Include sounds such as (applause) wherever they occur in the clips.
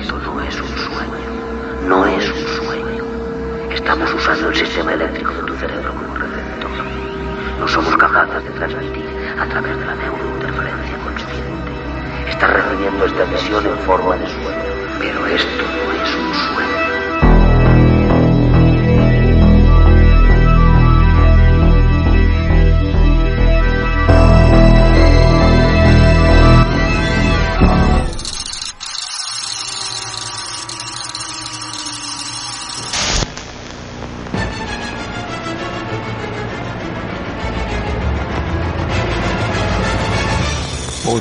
Esto no es un sueño. No es un sueño. Estamos usando el sistema eléctrico de tu cerebro como receptor. No somos capaces de transmitir a través de la neurointerferencia consciente. Estás recibiendo esta emisión en forma de sueño, pero esto no es un sueño.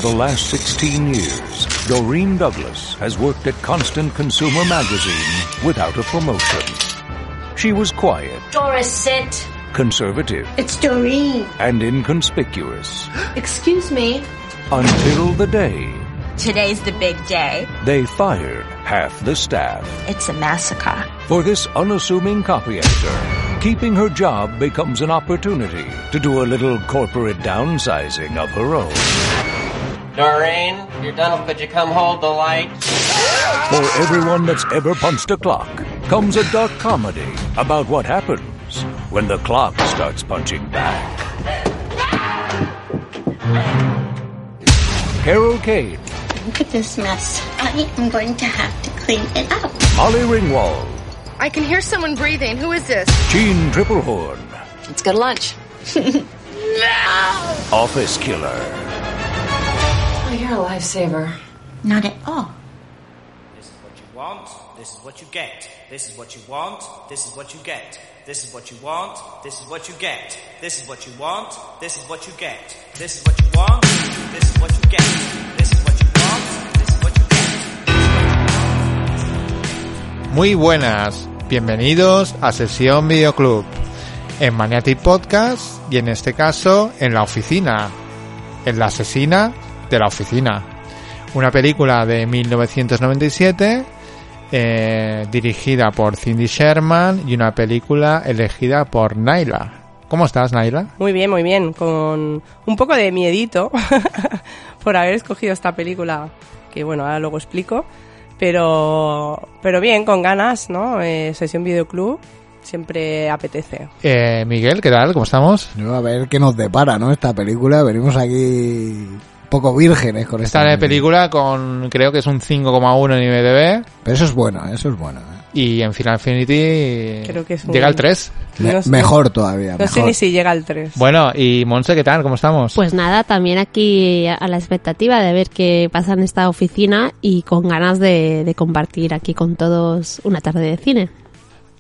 The last 16 years, Doreen Douglas has worked at Constant Consumer Magazine without a promotion. She was quiet, Doris, sit. conservative, It's Doreen. and inconspicuous Excuse me. until the day Today's the big day. they fired half the staff. It's a massacre. For this unassuming copy editor, keeping her job becomes an opportunity to do a little corporate downsizing of her own. Doreen, you're done. Could you come hold the light? For everyone that's ever punched a clock comes a dark comedy about what happens when the clock starts punching back. Carol Kane, Look at this mess. I am going to have to clean it up. Molly Ringwald, I can hear someone breathing. Who is this? Gene Triplehorn, Let's go to lunch. no! (laughs) Office Killer, Oh, you're a lifesaver. Not at all. This is what you want. This is what you get. This is what you want. This is what you get. This is what you want. This is what you get. This is what you want. This is what you get. This is what you want. This is what you get. This is what you want. This is what you get. Muy buenas, bienvenidos a Sesión Videoclub, en Maniatic Podcast y en este caso en la oficina, en la asesina de la oficina. Una película de 1997 eh, dirigida por Cindy Sherman y una película elegida por Naila. ¿Cómo estás, Naila? Muy bien, muy bien, con un poco de miedito (laughs) por haber escogido esta película, que bueno, ahora luego explico, pero, pero bien, con ganas, ¿no? Eh, sesión videoclub siempre apetece. Eh, Miguel, ¿qué tal? ¿Cómo estamos? Yo, a ver qué nos depara, ¿no? Esta película. Venimos aquí poco vírgenes con esta Esta película con, creo que es un 5,1 en IMDb Pero eso es bueno, eso es bueno. ¿eh? y en Final Infinity Creo que es un- llega al 3. Me- No sé- mejor todavía. No sé mejor. ni si llega al 3. Bueno, y Monse, ¿qué tal? ¿Cómo estamos? Pues nada, también aquí a la expectativa de ver qué pasa en esta oficina y con ganas de, de compartir aquí con todos una tarde de cine.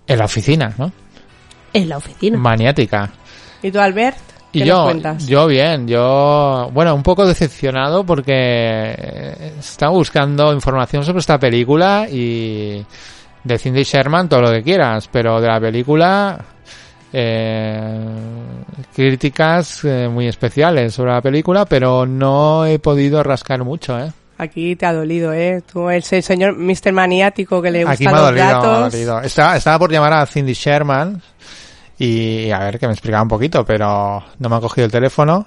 En la oficina, ¿no? En la oficina. Maniática. ¿Y tú, Albert? Y ¿Qué yo, cuentas? yo bien, yo, bueno, un poco decepcionado porque estaba buscando información sobre esta película y de Cindy Sherman todo lo que quieras, pero de la película eh, críticas eh, muy especiales sobre la película, pero no he podido rascar mucho, ¿eh? Aquí te ha dolido, ¿eh? Tú, el se- señor Mr. Maniático que le Aquí gustan me ha los dolido, me ha dolido. Estaba, estaba por llamar a Cindy Sherman y a ver que me explicaba un poquito, pero no me ha cogido el teléfono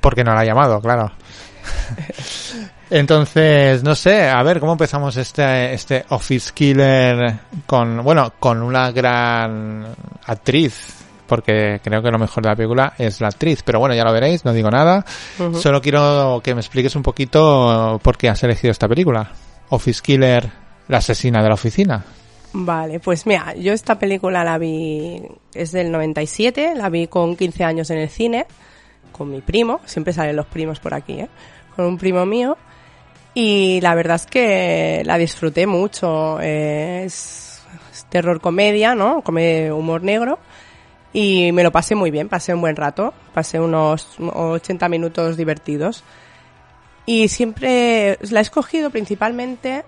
porque no la ha llamado, claro. (laughs) Entonces, no sé, a ver cómo empezamos este, este Office Killer con, bueno, con una gran actriz, porque creo que lo mejor de la película es la actriz, pero bueno, ya lo veréis, no digo nada. Solo quiero que me expliques un poquito por qué has elegido esta película. Office Killer, la asesina de la oficina. Vale, pues mira, yo esta película la vi, es del 97, la vi con 15 años en el cine, con mi primo, siempre salen los primos por aquí, ¿eh? Con un primo mío, y la verdad es que la disfruté mucho, es, terror comedia, ¿no? Come humor negro, y me lo pasé muy bien, pasé un buen rato, pasé unos 80 minutos divertidos. Y siempre la he escogido principalmente,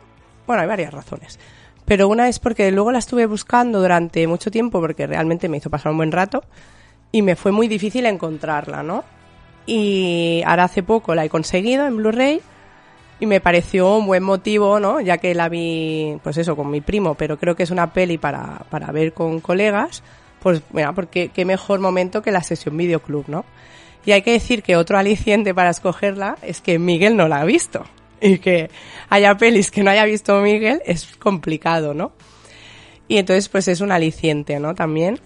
bueno, hay varias razones. Pero una es porque luego la estuve buscando durante mucho tiempo porque realmente me hizo pasar un buen rato y me fue muy difícil encontrarla, ¿no? Y ahora hace poco la he conseguido en Blu-ray y me pareció un buen motivo, ¿no? Ya que la vi, pues eso, con mi primo, pero creo que es una peli para, para ver con colegas, pues mira, porque qué mejor momento que la sesión videoclub, ¿no? Y hay que decir que otro aliciente para escogerla es que Miguel no la ha visto. (laughs) y que haya pelis que no haya visto Miguel es complicado, ¿no? Y entonces pues es un aliciente, ¿no? También.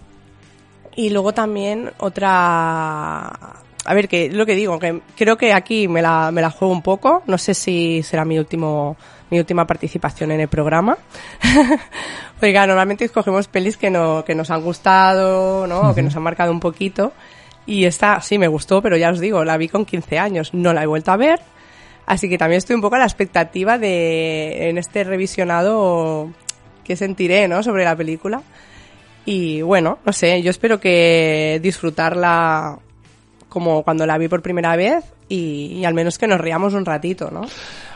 Y luego también otra... A ver, que lo que digo, que creo que aquí me la, me la juego un poco. No sé si será mi último mi última participación en el programa. (laughs) Claro, normalmente escogemos pelis que, no, que nos han gustado, ¿no? O que nos han marcado un poquito. Y esta sí me gustó, pero ya os digo, la vi con 15 años, no la he vuelto a ver. Así que también estoy un poco a la expectativa de, en este revisionado, que sentiré, ¿no? Sobre la película. Y bueno, no sé, yo espero que disfrutarla como cuando la vi por primera vez y, y al menos que nos riamos un ratito, ¿no?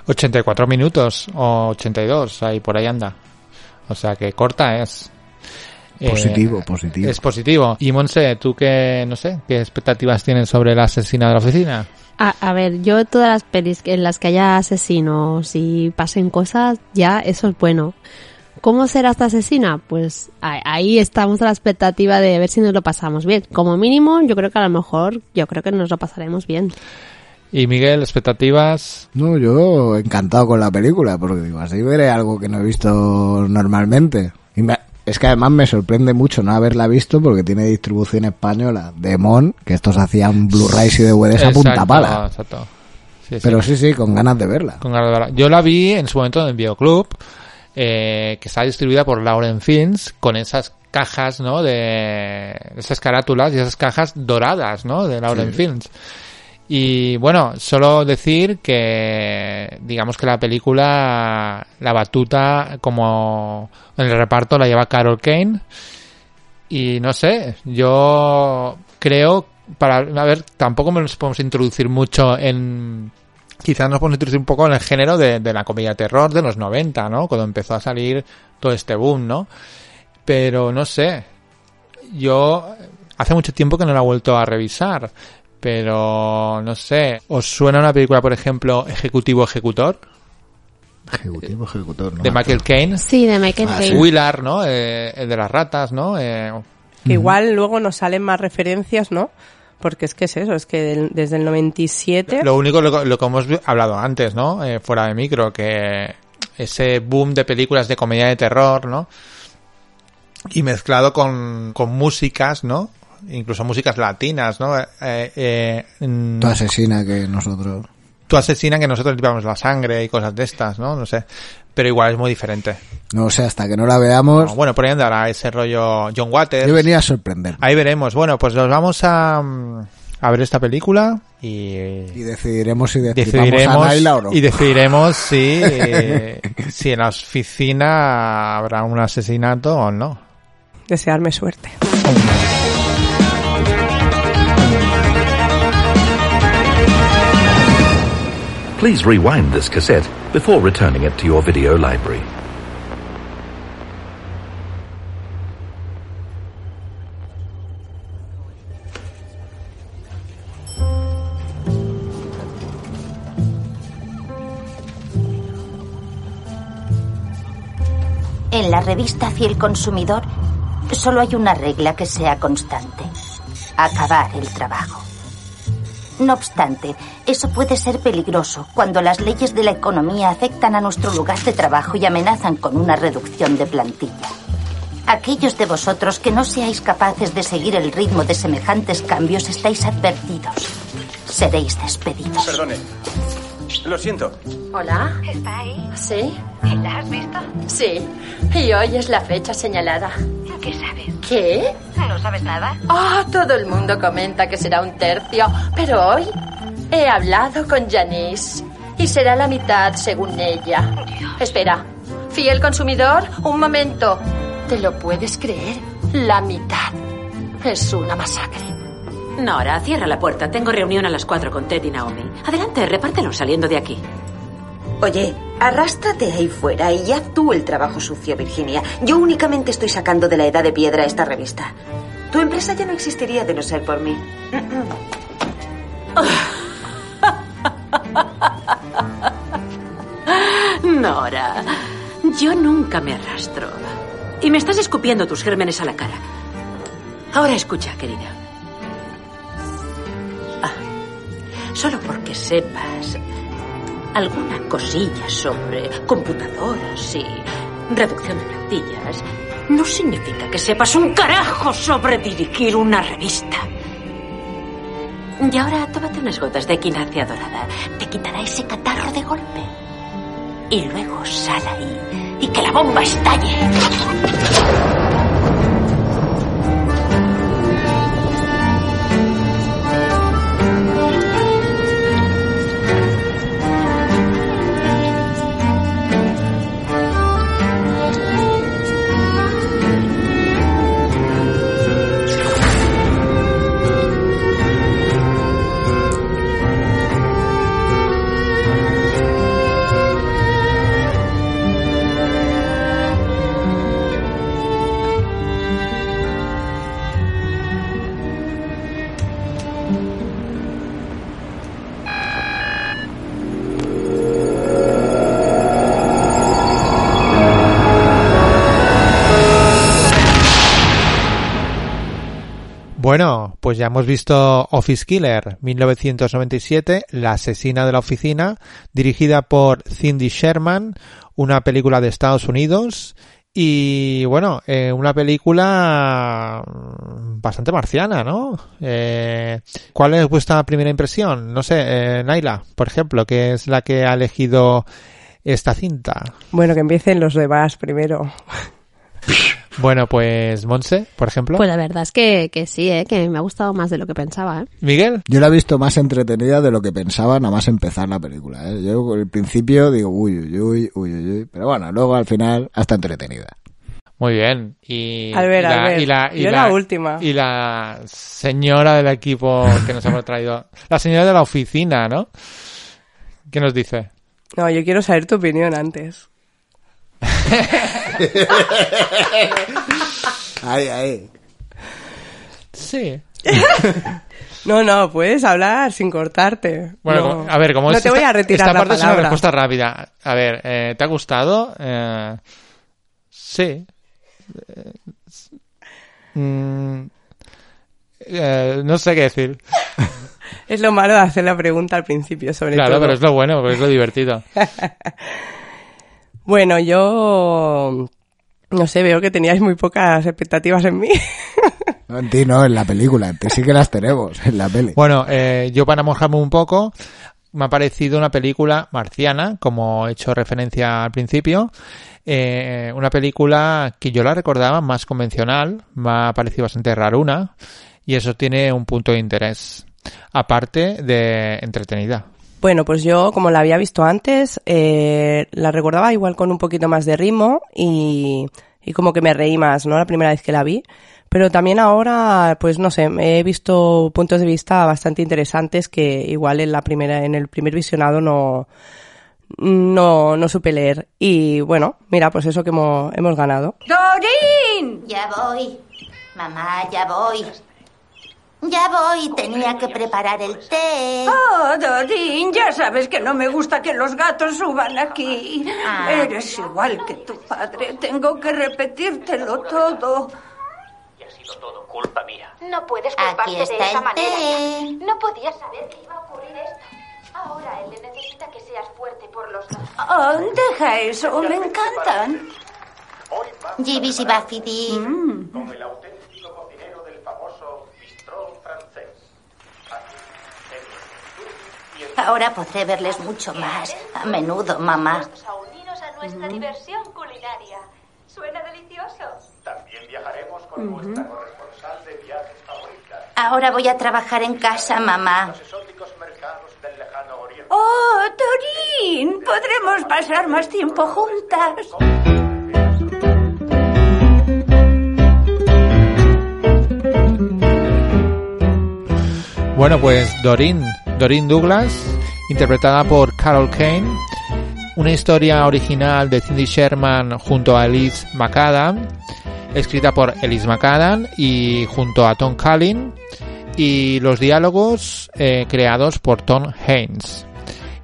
84 minutos o 82, ahí por ahí anda. O sea que corta es. Positivo, Eh, positivo. Es positivo. Y Monse, ¿tú qué, no sé, qué expectativas tienes sobre la asesina de la oficina? A, a ver, yo todas las pelis en las que haya asesinos y pasen cosas, ya eso es bueno. ¿Cómo será esta asesina? Pues a- ahí estamos a la expectativa de ver si nos lo pasamos bien. Como mínimo, yo creo que a lo mejor, yo creo que nos lo pasaremos bien. Y Miguel, expectativas. No, yo encantado con la película, porque digo, así veré algo que no he visto normalmente. Es que además me sorprende mucho no haberla visto porque tiene distribución española de Mon, que estos hacían Blu-rays y DVDs a punta pala. exacto. Sí, sí. Pero sí, sí, con ganas de verla. Con ganas de verla. Yo la vi en su momento en Videoclub, eh, que está distribuida por Lauren Films, con esas cajas, ¿no? De esas carátulas y esas cajas doradas, ¿no? De Lauren Sí. Films. Y bueno, solo decir que digamos que la película, la batuta como en el reparto la lleva Carol Kane. Y no sé, yo creo, para, a ver, tampoco nos podemos introducir mucho en, quizás nos podemos introducir un poco en el género de, de la comedia terror de los 90, ¿no? Cuando empezó a salir todo este boom, ¿no? Pero no sé, yo hace mucho tiempo que no la he vuelto a revisar, pero no sé, ¿os suena una película, por ejemplo, Ejecutivo Ejecutor? Ejecutivo, ejecutor, ¿no? de Michael Caine. Sí, de Michael Ah, Caine. sí. Willard, ¿no? Eh, el de las ratas, ¿no? Eh, Que igual luego nos salen más referencias, ¿no? Porque es que es eso, es que del- desde el 97... Lo único, lo, lo que hemos hablado antes, ¿no? Eh, fuera de micro, que ese boom de películas de comedia de terror, ¿no? Y mezclado con, con músicas, ¿no? Incluso músicas latinas, ¿no? Eh, eh, mm, Tu asesina que nosotros... tu asesina que nosotros llevamos la sangre y cosas de estas, ¿no? No sé. Pero igual es muy diferente. No sé, hasta que no la veamos, No, bueno, por ahí andará ese rollo John Waters. yo venía a sorprender. Ahí veremos. Bueno, pues nos vamos a, mm, a ver esta película y, Y decidiremos si destripamos a decidiremos Naila o no. y decidiremos si eh, (laughs) si en la oficina habrá un asesinato o no. Desearme suerte. Please rewind this cassette before returning it to your video library. En la revista Fiel Consumidor solo hay una regla que sea constante. Acabar el trabajo. No obstante, eso puede ser peligroso cuando las leyes de la economía afectan a nuestro lugar de trabajo y amenazan con una reducción de plantilla. Aquellos de vosotros que no seáis capaces de seguir el ritmo de semejantes cambios estáis advertidos. Seréis despedidos. Perdone. Lo siento. Hola. ¿Está ahí? ¿Sí? ¿La has visto? Sí. Y hoy es la fecha señalada. ¿Qué sabes? ¿Qué? ¿No sabes nada? Ah, todo el mundo comenta que será un tercio, pero hoy he hablado con Janice y será la mitad según ella. Espera, fiel consumidor, un momento. ¿Te lo puedes creer? La mitad. Es una masacre. Nora, cierra la puerta. Tengo reunión a las cuatro con Ted y Naomi. Adelante, repártelo saliendo de aquí. Oye, arrástrate ahí fuera y haz tú el trabajo sucio, Virginia. Yo únicamente estoy sacando de la edad de piedra esta revista. Tu empresa ya no existiría de no ser por mí. (laughs) Nora, yo nunca me arrastro. Y me estás escupiendo tus gérmenes a la cara. Ahora escucha, querida. Solo porque sepas alguna cosilla sobre computadoras y reducción de plantillas, no significa que sepas un carajo sobre dirigir una revista. Y ahora tómate unas gotas de equinacia dorada. Te quitará ese catarro de golpe. Y luego sal ahí y que la bomba estalle. Pues ya hemos visto Office Killer 1997, La asesina de la oficina, dirigida por Cindy Sherman, una película de Estados Unidos y bueno, eh, una película bastante marciana, ¿no? Eh, ¿Cuál es vuestra primera impresión? No sé, eh, Naila, por ejemplo, que es la que ha elegido esta cinta. Bueno, que empiecen los demás primero. (laughs) Bueno, pues Monse, por ejemplo. Pues la verdad es que, que sí, ¿eh? que me ha gustado más de lo que pensaba. ¿eh? Miguel. Yo la he visto más entretenida de lo que pensaba nada más empezar la película. ¿eh? Yo al principio digo, uy, uy, uy, uy, uy, pero bueno, luego al final hasta entretenida. Muy bien. Y, Albert, y la, Albert, y la, y yo la- la última. Y la señora del equipo que nos hemos traído. La señora de la oficina, ¿no? ¿Qué nos dice? No, yo quiero saber tu opinión antes. (laughs) Ahí, ahí. Sí. (laughs) No, no, puedes hablar sin cortarte. Bueno, no, a ver, como no es te voy esta- a retirar esta la parte es una respuesta rápida. A ver, eh, ¿te ha gustado? Eh, sí. Eh, mm, eh, no sé qué decir. (laughs) Es lo malo de hacer la pregunta al principio, sobre Claro, todo. pero es lo bueno, porque es lo divertido. Bueno, yo no sé, veo que teníais muy pocas expectativas en mí. (laughs) No, en ti no, en la película, en ti sí que las tenemos, en la peli. Bueno, eh, yo para mojarme un poco, me ha parecido una película marciana, como he hecho referencia al principio. Eh, una película que yo la recordaba más convencional, me ha parecido bastante raruna, y eso tiene un punto de interés, aparte de entretenida. Bueno, pues yo, como la había visto antes, eh, la recordaba igual con un poquito más de ritmo y, y como que me reí más, ¿no? La primera vez que la vi. Pero también ahora, pues no sé, he visto puntos de vista bastante interesantes que igual en la primera, en el primer visionado no, no, no supe leer. Y bueno, mira, pues eso que hemos, hemos ganado. ¡Dorín! Ya voy. Mamá, ya voy. Ya voy. Tenía que preparar el té. Oh, Dorín, ya sabes que no me gusta que los gatos suban aquí. Ah. Eres igual que tu padre. Tengo que repetírtelo todo. Culpa mía. No puedes Aquí culparte de está esa el manera. té. Jack. No podías saber que iba a ocurrir esto. Ahora él necesita que seas fuerte por los dos. Oh, deja eso, me encantan. Gibis y Bafidi. Con Ahora podré verles mucho más. A menudo, mamá. A unirnos a nuestra diversión culinaria. Suena delicioso. También viajaremos con nuestra corresponsal de viajes favorita. Ahora voy a trabajar en casa, mamá. Oh, Dorín, podremos pasar más tiempo juntas. Bueno, pues Doreen, Doreen Douglas, interpretada por Carol Kane, una historia original de Cindy Sherman junto a Elise McAdam, escrita por Elise McAdam y junto a Tom Cullen, y los diálogos eh, creados por Tom Haynes.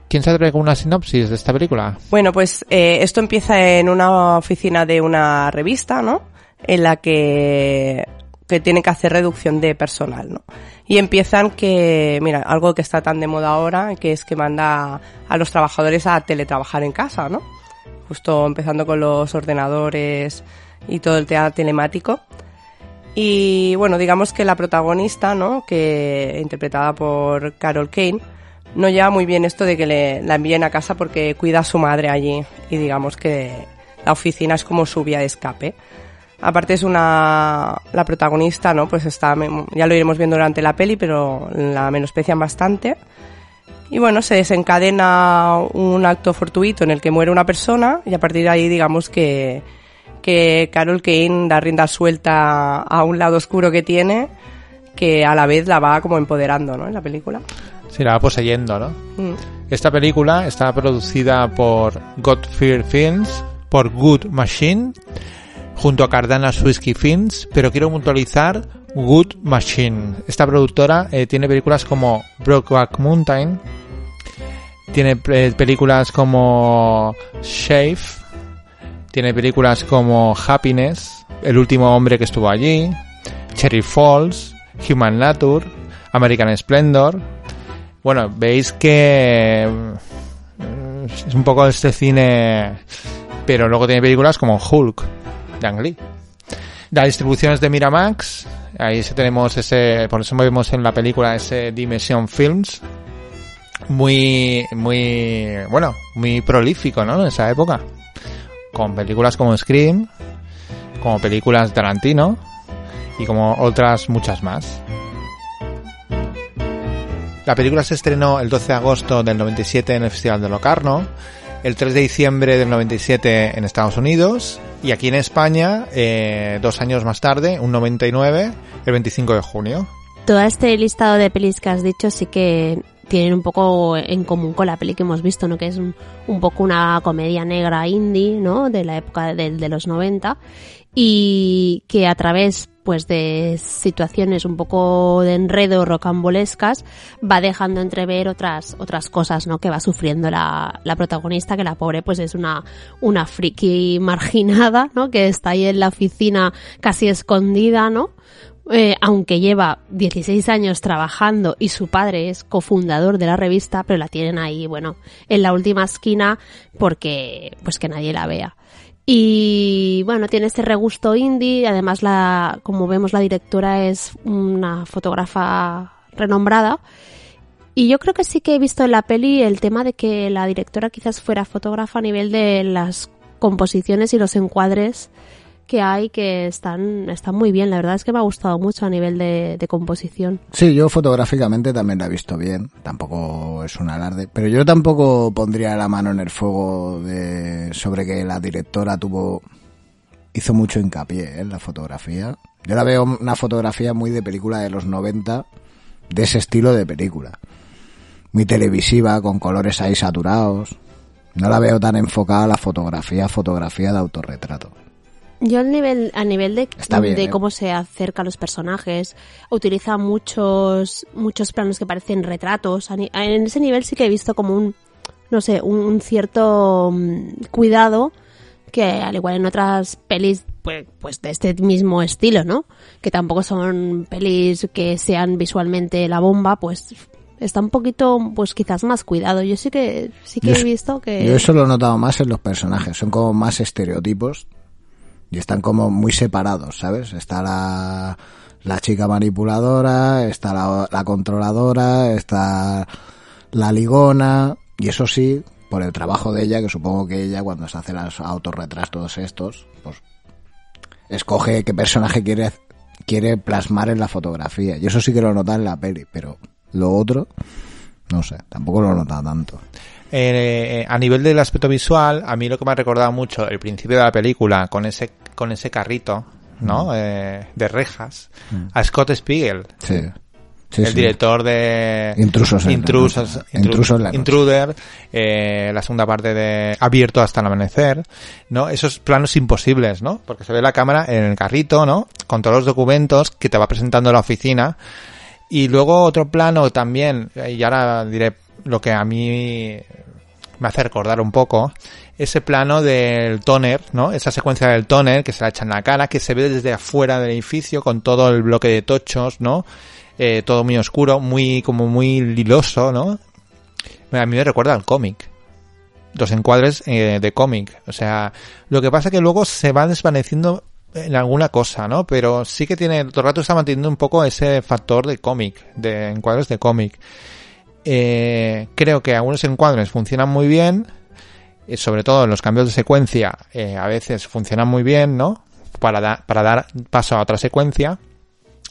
¿Quién se atreve con una sinopsis de esta película? Bueno, pues eh, esto empieza en una oficina de una revista, ¿no? En la que que que hacer reducción de personal, ¿no? Y empiezan que, mira, algo que está tan de moda ahora, que es que manda a los trabajadores a teletrabajar en casa, ¿no? Justo empezando con los ordenadores y todo el tema telemático. Y bueno, digamos que la protagonista, ¿no? Que interpretada por Carol Kane, no lleva muy bien esto de que le, la envíen a casa porque cuida a su madre allí y digamos que la oficina es como su vía de escape. Aparte es una la protagonista, ¿no? Pues está ya lo iremos viendo durante la peli, pero la menosprecian bastante. Y bueno, se desencadena un acto fortuito en el que muere una persona y a partir de ahí digamos que que Carol Kane da rienda suelta a un lado oscuro que tiene que a la vez la va como empoderando, ¿no? En la película. Sí, la va poseyendo, ¿no? Mm. Esta película está producida por Godfrey Films, por Good Machine, junto a Cardenas Whiskey Films, pero quiero puntualizar Good Machine. Esta productora eh, tiene películas como Brokeback Mountain, tiene eh, películas como Shave, tiene películas como Happiness, El último hombre que estuvo allí, Cherry Falls, Human Nature, American Splendor. Bueno, veis que mm, es un poco este cine, pero luego tiene películas como Hulk, de Ang Lee. La distribución es de Miramax, ahí tenemos ese, por eso vemos en la película ese Dimension Films, muy, muy, bueno, muy prolífico, ¿no? En esa época. Con películas como Scream, como películas de Tarantino y como otras muchas más. La película se estrenó el 12 de agosto del 97 en el Festival de Locarno, el 3 de diciembre del 97 en Estados Unidos y aquí en España eh, dos años más tarde, un 99, el 25 de junio. Todo este listado de pelis que has dicho sí que tienen un poco en común con la peli que hemos visto, ¿no? Que es un, un poco una comedia negra indie, ¿no? De la época de, de los 90 y que a través pues de situaciones un poco de enredo rocambolescas va dejando entrever otras otras cosas no que va sufriendo la, la protagonista que la pobre pues es una una friki marginada no que está ahí en la oficina casi escondida no eh, aunque lleva 16 años trabajando y su padre es cofundador de la revista, pero la tienen ahí, bueno, en la última esquina porque, pues que nadie la vea. Y bueno, tiene este regusto indie, además la, como vemos la directora es una fotógrafa renombrada. Y yo creo que sí que he visto en la peli el tema de que la directora quizás fuera fotógrafa a nivel de las composiciones y los encuadres que hay que están, están muy bien. La verdad es que me ha gustado mucho a nivel de, composición. Sí, yo fotográficamente también la he visto bien. Tampoco es un alarde. Pero yo tampoco pondría la mano en el fuego de, sobre que la directora tuvo, hizo mucho hincapié ¿eh? en la fotografía. Yo la veo una fotografía muy de película de los 90, de ese estilo de película. Muy televisiva, con colores ahí saturados. No la veo tan enfocada a la fotografía, fotografía de autorretrato. Yo al nivel, a nivel de, bien, de ¿eh? cómo se acerca a los personajes, utiliza muchos, muchos planos que parecen retratos. En ese nivel sí que he visto como un, no sé, un, un cierto mm, cuidado que al igual en otras pelis pues, pues de este mismo estilo, ¿no? Que tampoco son pelis que sean visualmente la bomba, pues está un poquito, pues quizás más cuidado. Yo sí que, sí que Yo he visto que... Yo eso lo he notado más en los personajes, son como más estereotipos y están como muy separados, ¿sabes? Está la, la chica manipuladora, está la, la controladora, está la ligona y eso sí, por el trabajo de ella, que supongo que ella cuando se hace los autorretratos estos, pues escoge qué personaje quiere quiere plasmar en la fotografía y eso sí que lo nota en la peli, pero lo otro no sé, tampoco lo nota tanto. Eh, a nivel del aspecto visual, a mí lo que me ha recordado mucho el principio de la película con ese con ese carrito, ¿no? Eh, de rejas, Mm. a Scott Spiegel, Sí. Sí, el sí. director de Intrusos en la Intrusos, noche. Intru- Intrusos en la noche. Intruder, eh, la segunda parte de Abierto hasta el amanecer, ¿no? Esos planos imposibles, ¿no? Porque se ve la cámara en el carrito, ¿no? Con todos los documentos que te va presentando la oficina. Y luego otro plano también, y ahora diré lo que a mí me hace recordar un poco ese plano del tóner, ¿no? Esa secuencia del tóner que se la echa en la cara, que se ve desde afuera del edificio con todo el bloque de tochos, ¿no? Eh, todo muy oscuro, muy, como muy liloso, ¿no? A mí me recuerda al cómic. Los encuadres eh, de cómic. O sea, lo que pasa que luego se va desvaneciendo en alguna cosa, ¿no? Pero sí que tiene, todo el rato está manteniendo un poco ese factor de cómic, de encuadres de cómic. Eh, creo que algunos encuadres funcionan muy bien, eh, sobre todo en los cambios de secuencia, eh, a veces funcionan muy bien, ¿no? Para, da- para dar paso a otra secuencia.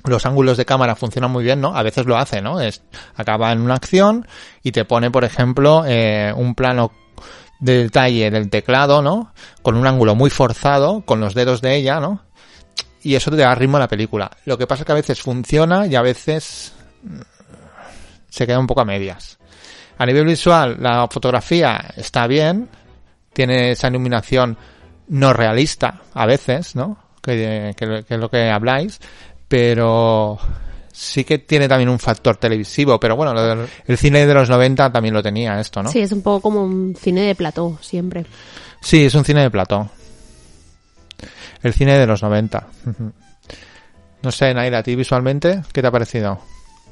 Los ángulos de cámara funcionan muy bien, ¿no? A veces lo hace, ¿no? Es, acaba en una acción y te pone, por ejemplo, un plano de detalle del teclado, ¿no? Con un ángulo muy forzado, con los dedos de ella, ¿no? Y eso te da ritmo a la película. Lo que pasa es que a veces funciona y a veces se queda un poco a medias. A nivel visual, la fotografía está bien, tiene esa iluminación no realista, a veces, ¿no? Que, que- que es lo que habláis, pero sí que tiene también un factor televisivo, pero bueno, lo del- el cine de los 90 también lo tenía esto, ¿no? Sí, es un poco como un cine de plató, siempre. Sí, es un cine de plató. El cine de los 90. Ujú. No sé, Naira, ¿a ti visualmente qué te ha parecido?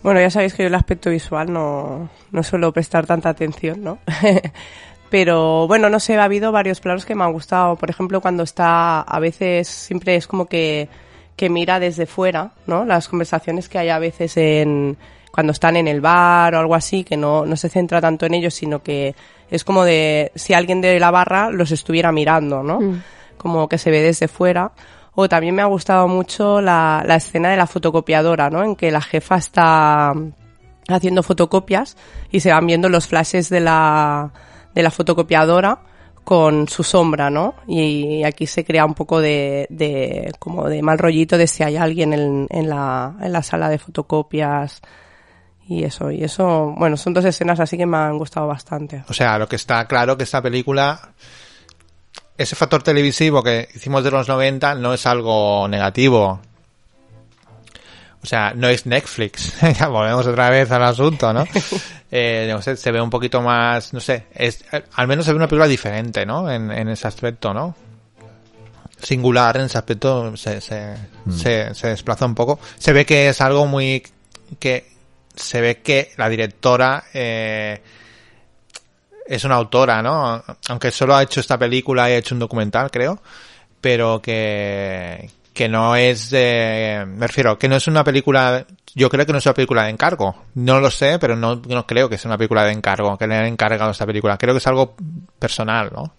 Bueno, ya sabéis que yo el aspecto visual no, no suelo prestar tanta atención, ¿no? (laughs) Pero bueno, no sé, ha habido varios planos que me han gustado. Por ejemplo, cuando está, a veces siempre es como que, que mira desde fuera, ¿no? Las conversaciones que hay a veces en, cuando están en el bar o algo así, que no, no se centra tanto en ellos, sino que es como de si alguien de la barra los estuviera mirando, ¿no? Mm. Como que se ve desde fuera. O también me ha gustado mucho la, la escena de la fotocopiadora, ¿no? En que la jefa está haciendo fotocopias y se van viendo los flashes de la, de la fotocopiadora con su sombra, ¿no? Y aquí se crea un poco de, de como de mal rollito de si hay alguien en, en la, en la sala de fotocopias y eso, y eso, bueno, son dos escenas así que me han gustado bastante. O sea, lo que está claro que esta película, ese factor televisivo que hicimos de los 90 no es algo negativo. O sea, no es Netflix. (laughs) ya volvemos otra vez al asunto, ¿no? (laughs) Eh, no sé, se ve un poquito más, no sé, es, al menos se ve una película diferente, ¿no? En, en ese aspecto, ¿no? Singular en ese aspecto se, se, se, se desplaza un poco. Se ve que es algo muy, que se ve que la directora, eh, es una autora, ¿no? Aunque solo ha hecho esta película y ha hecho un documental, creo, pero que, que no es de, me refiero, que no es una película, yo creo que no es una película de encargo. No lo sé, pero no, no creo que sea una película de encargo, que le han encargado esta película. Creo que es algo personal, ¿no?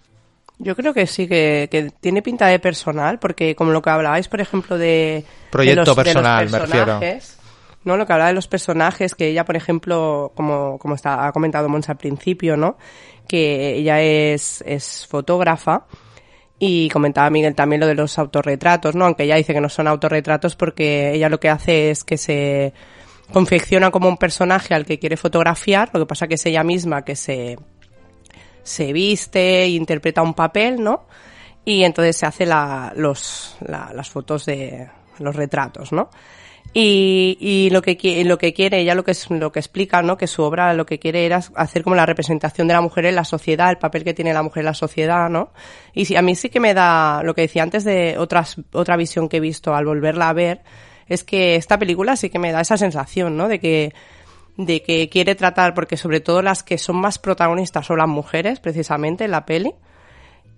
Yo creo que sí, que, que tiene pinta de personal, porque como lo que hablabais, por ejemplo, de... Proyecto de los, de los personal, me refiero. ¿No? Lo que hablaba de los personajes, que ella, por ejemplo, como, como está, ha comentado Mons al principio, ¿no? Que ella es, es fotógrafa. Y comentaba Miguel también lo de los autorretratos, ¿no? Aunque ella dice que no son autorretratos porque ella lo que hace es que se confecciona como un personaje al que quiere fotografiar, lo que pasa que es ella misma que se, se viste interpreta un papel, ¿no? Y entonces se hace la- las fotos de los retratos, ¿no? Y, y lo que lo que quiere ella lo que es lo que explica no que su obra lo que quiere era hacer como la representación de la mujer en la sociedad el papel que tiene la mujer en la sociedad no y sí, a mí sí que me da lo que decía antes de otras otra visión que he visto al volverla a ver es que esta película sí que me da esa sensación no de que de que quiere tratar porque sobre todo las que son más protagonistas son las mujeres precisamente en la peli.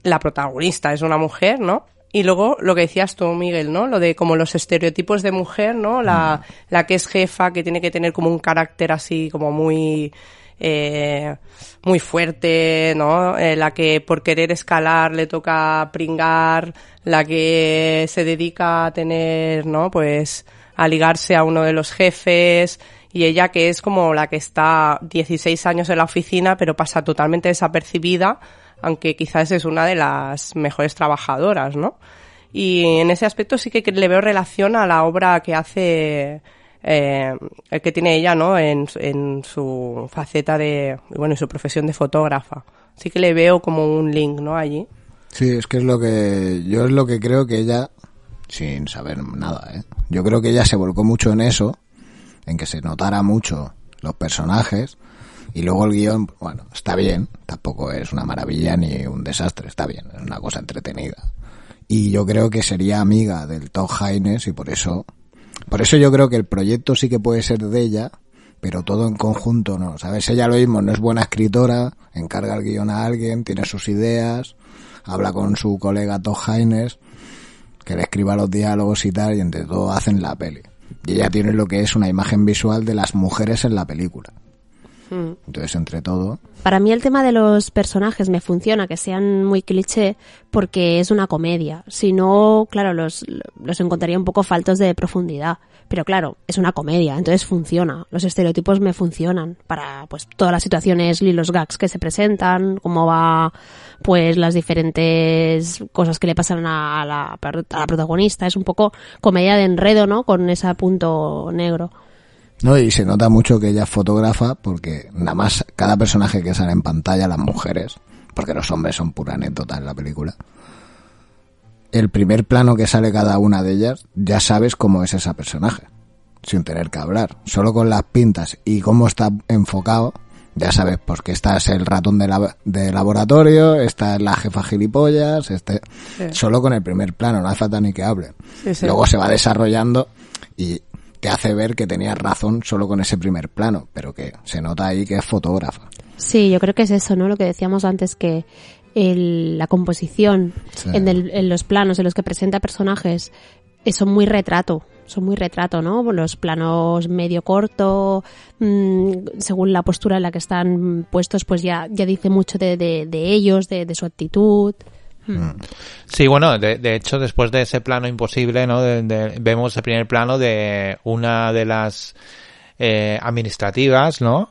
La protagonista es una mujer, ¿no? Y luego lo que decías tú, Miguel, ¿no? Lo de como los estereotipos de mujer, ¿no? La, la que es jefa, que tiene que tener como un carácter así como muy, eh, muy fuerte, ¿no? Eh, la que por querer escalar le toca pringar, la que se dedica a tener, ¿no? Pues a ligarse a uno de los jefes y ella que es como la que está 16 años en la oficina pero pasa totalmente desapercibida aunque quizás es una de las mejores trabajadoras, ¿no? Y en ese aspecto sí que le veo relación a la obra que hace, eh, que tiene ella, ¿no? En, en su faceta de, bueno, en su profesión de fotógrafa. Sí que le veo como un link, ¿no? Allí. Sí, es que es lo que yo es lo que creo que ella sin saber nada, ¿eh? Yo creo que ella se volcó mucho en eso, en que se notara mucho los personajes Y luego el guion, bueno, está bien, tampoco es una maravilla ni un desastre, está bien, es una cosa entretenida. Y yo creo que sería amiga del Todd Haynes y por eso, por eso yo creo que el proyecto sí que puede ser de ella, pero todo en conjunto no. ¿Sabes? Ella lo mismo, no es buena escritora, encarga el guion a alguien, tiene sus ideas, habla con su colega Todd Haynes, que le escriba los diálogos y tal, y entre todo hacen la peli. Y ella tiene lo que es una imagen visual de las mujeres en la película. Entonces, entre todo, Para mí el tema de los personajes me funciona, que sean muy cliché, porque es una comedia. Si no, claro, los, los encontraría un poco faltos de profundidad. Pero claro, es una comedia, entonces funciona. Los estereotipos me funcionan para pues todas las situaciones y los gags que se presentan, cómo va pues las diferentes cosas que le pasan a la protagonista. Es un poco comedia de enredo, ¿no? Con ese punto negro. No, y se nota mucho que ella es fotógrafa porque nada más cada personaje que sale en pantalla, las mujeres, porque los hombres son pura anécdota en la película, el primer plano que sale cada una de ellas, ya sabes cómo es ese personaje, sin tener que hablar. Solo con las pintas y cómo está enfocado, ya sabes, pues que esta es el ratón de, la- de laboratorio, esta es la jefa gilipollas, este... Sí. Solo con el primer plano, no hace falta ni que hable. Sí, sí. Luego se va desarrollando y te hace ver que tenías razón solo con ese primer plano, pero que se nota ahí que es fotógrafa. Sí, yo creo que es eso, ¿no? Lo que decíamos antes que el- la composición Sí. en, el- en los planos en los que presenta personajes eh, son muy retrato, son muy retrato, ¿no? Los planos medio corto, mm, según la postura en la que están puestos, pues ya, ya dice mucho de, de- de ellos, de, de su actitud. Mm. Sí, bueno, de, hecho, después de ese plano imposible, ¿no? Vemos el primer plano de una de las eh, administrativas, ¿no?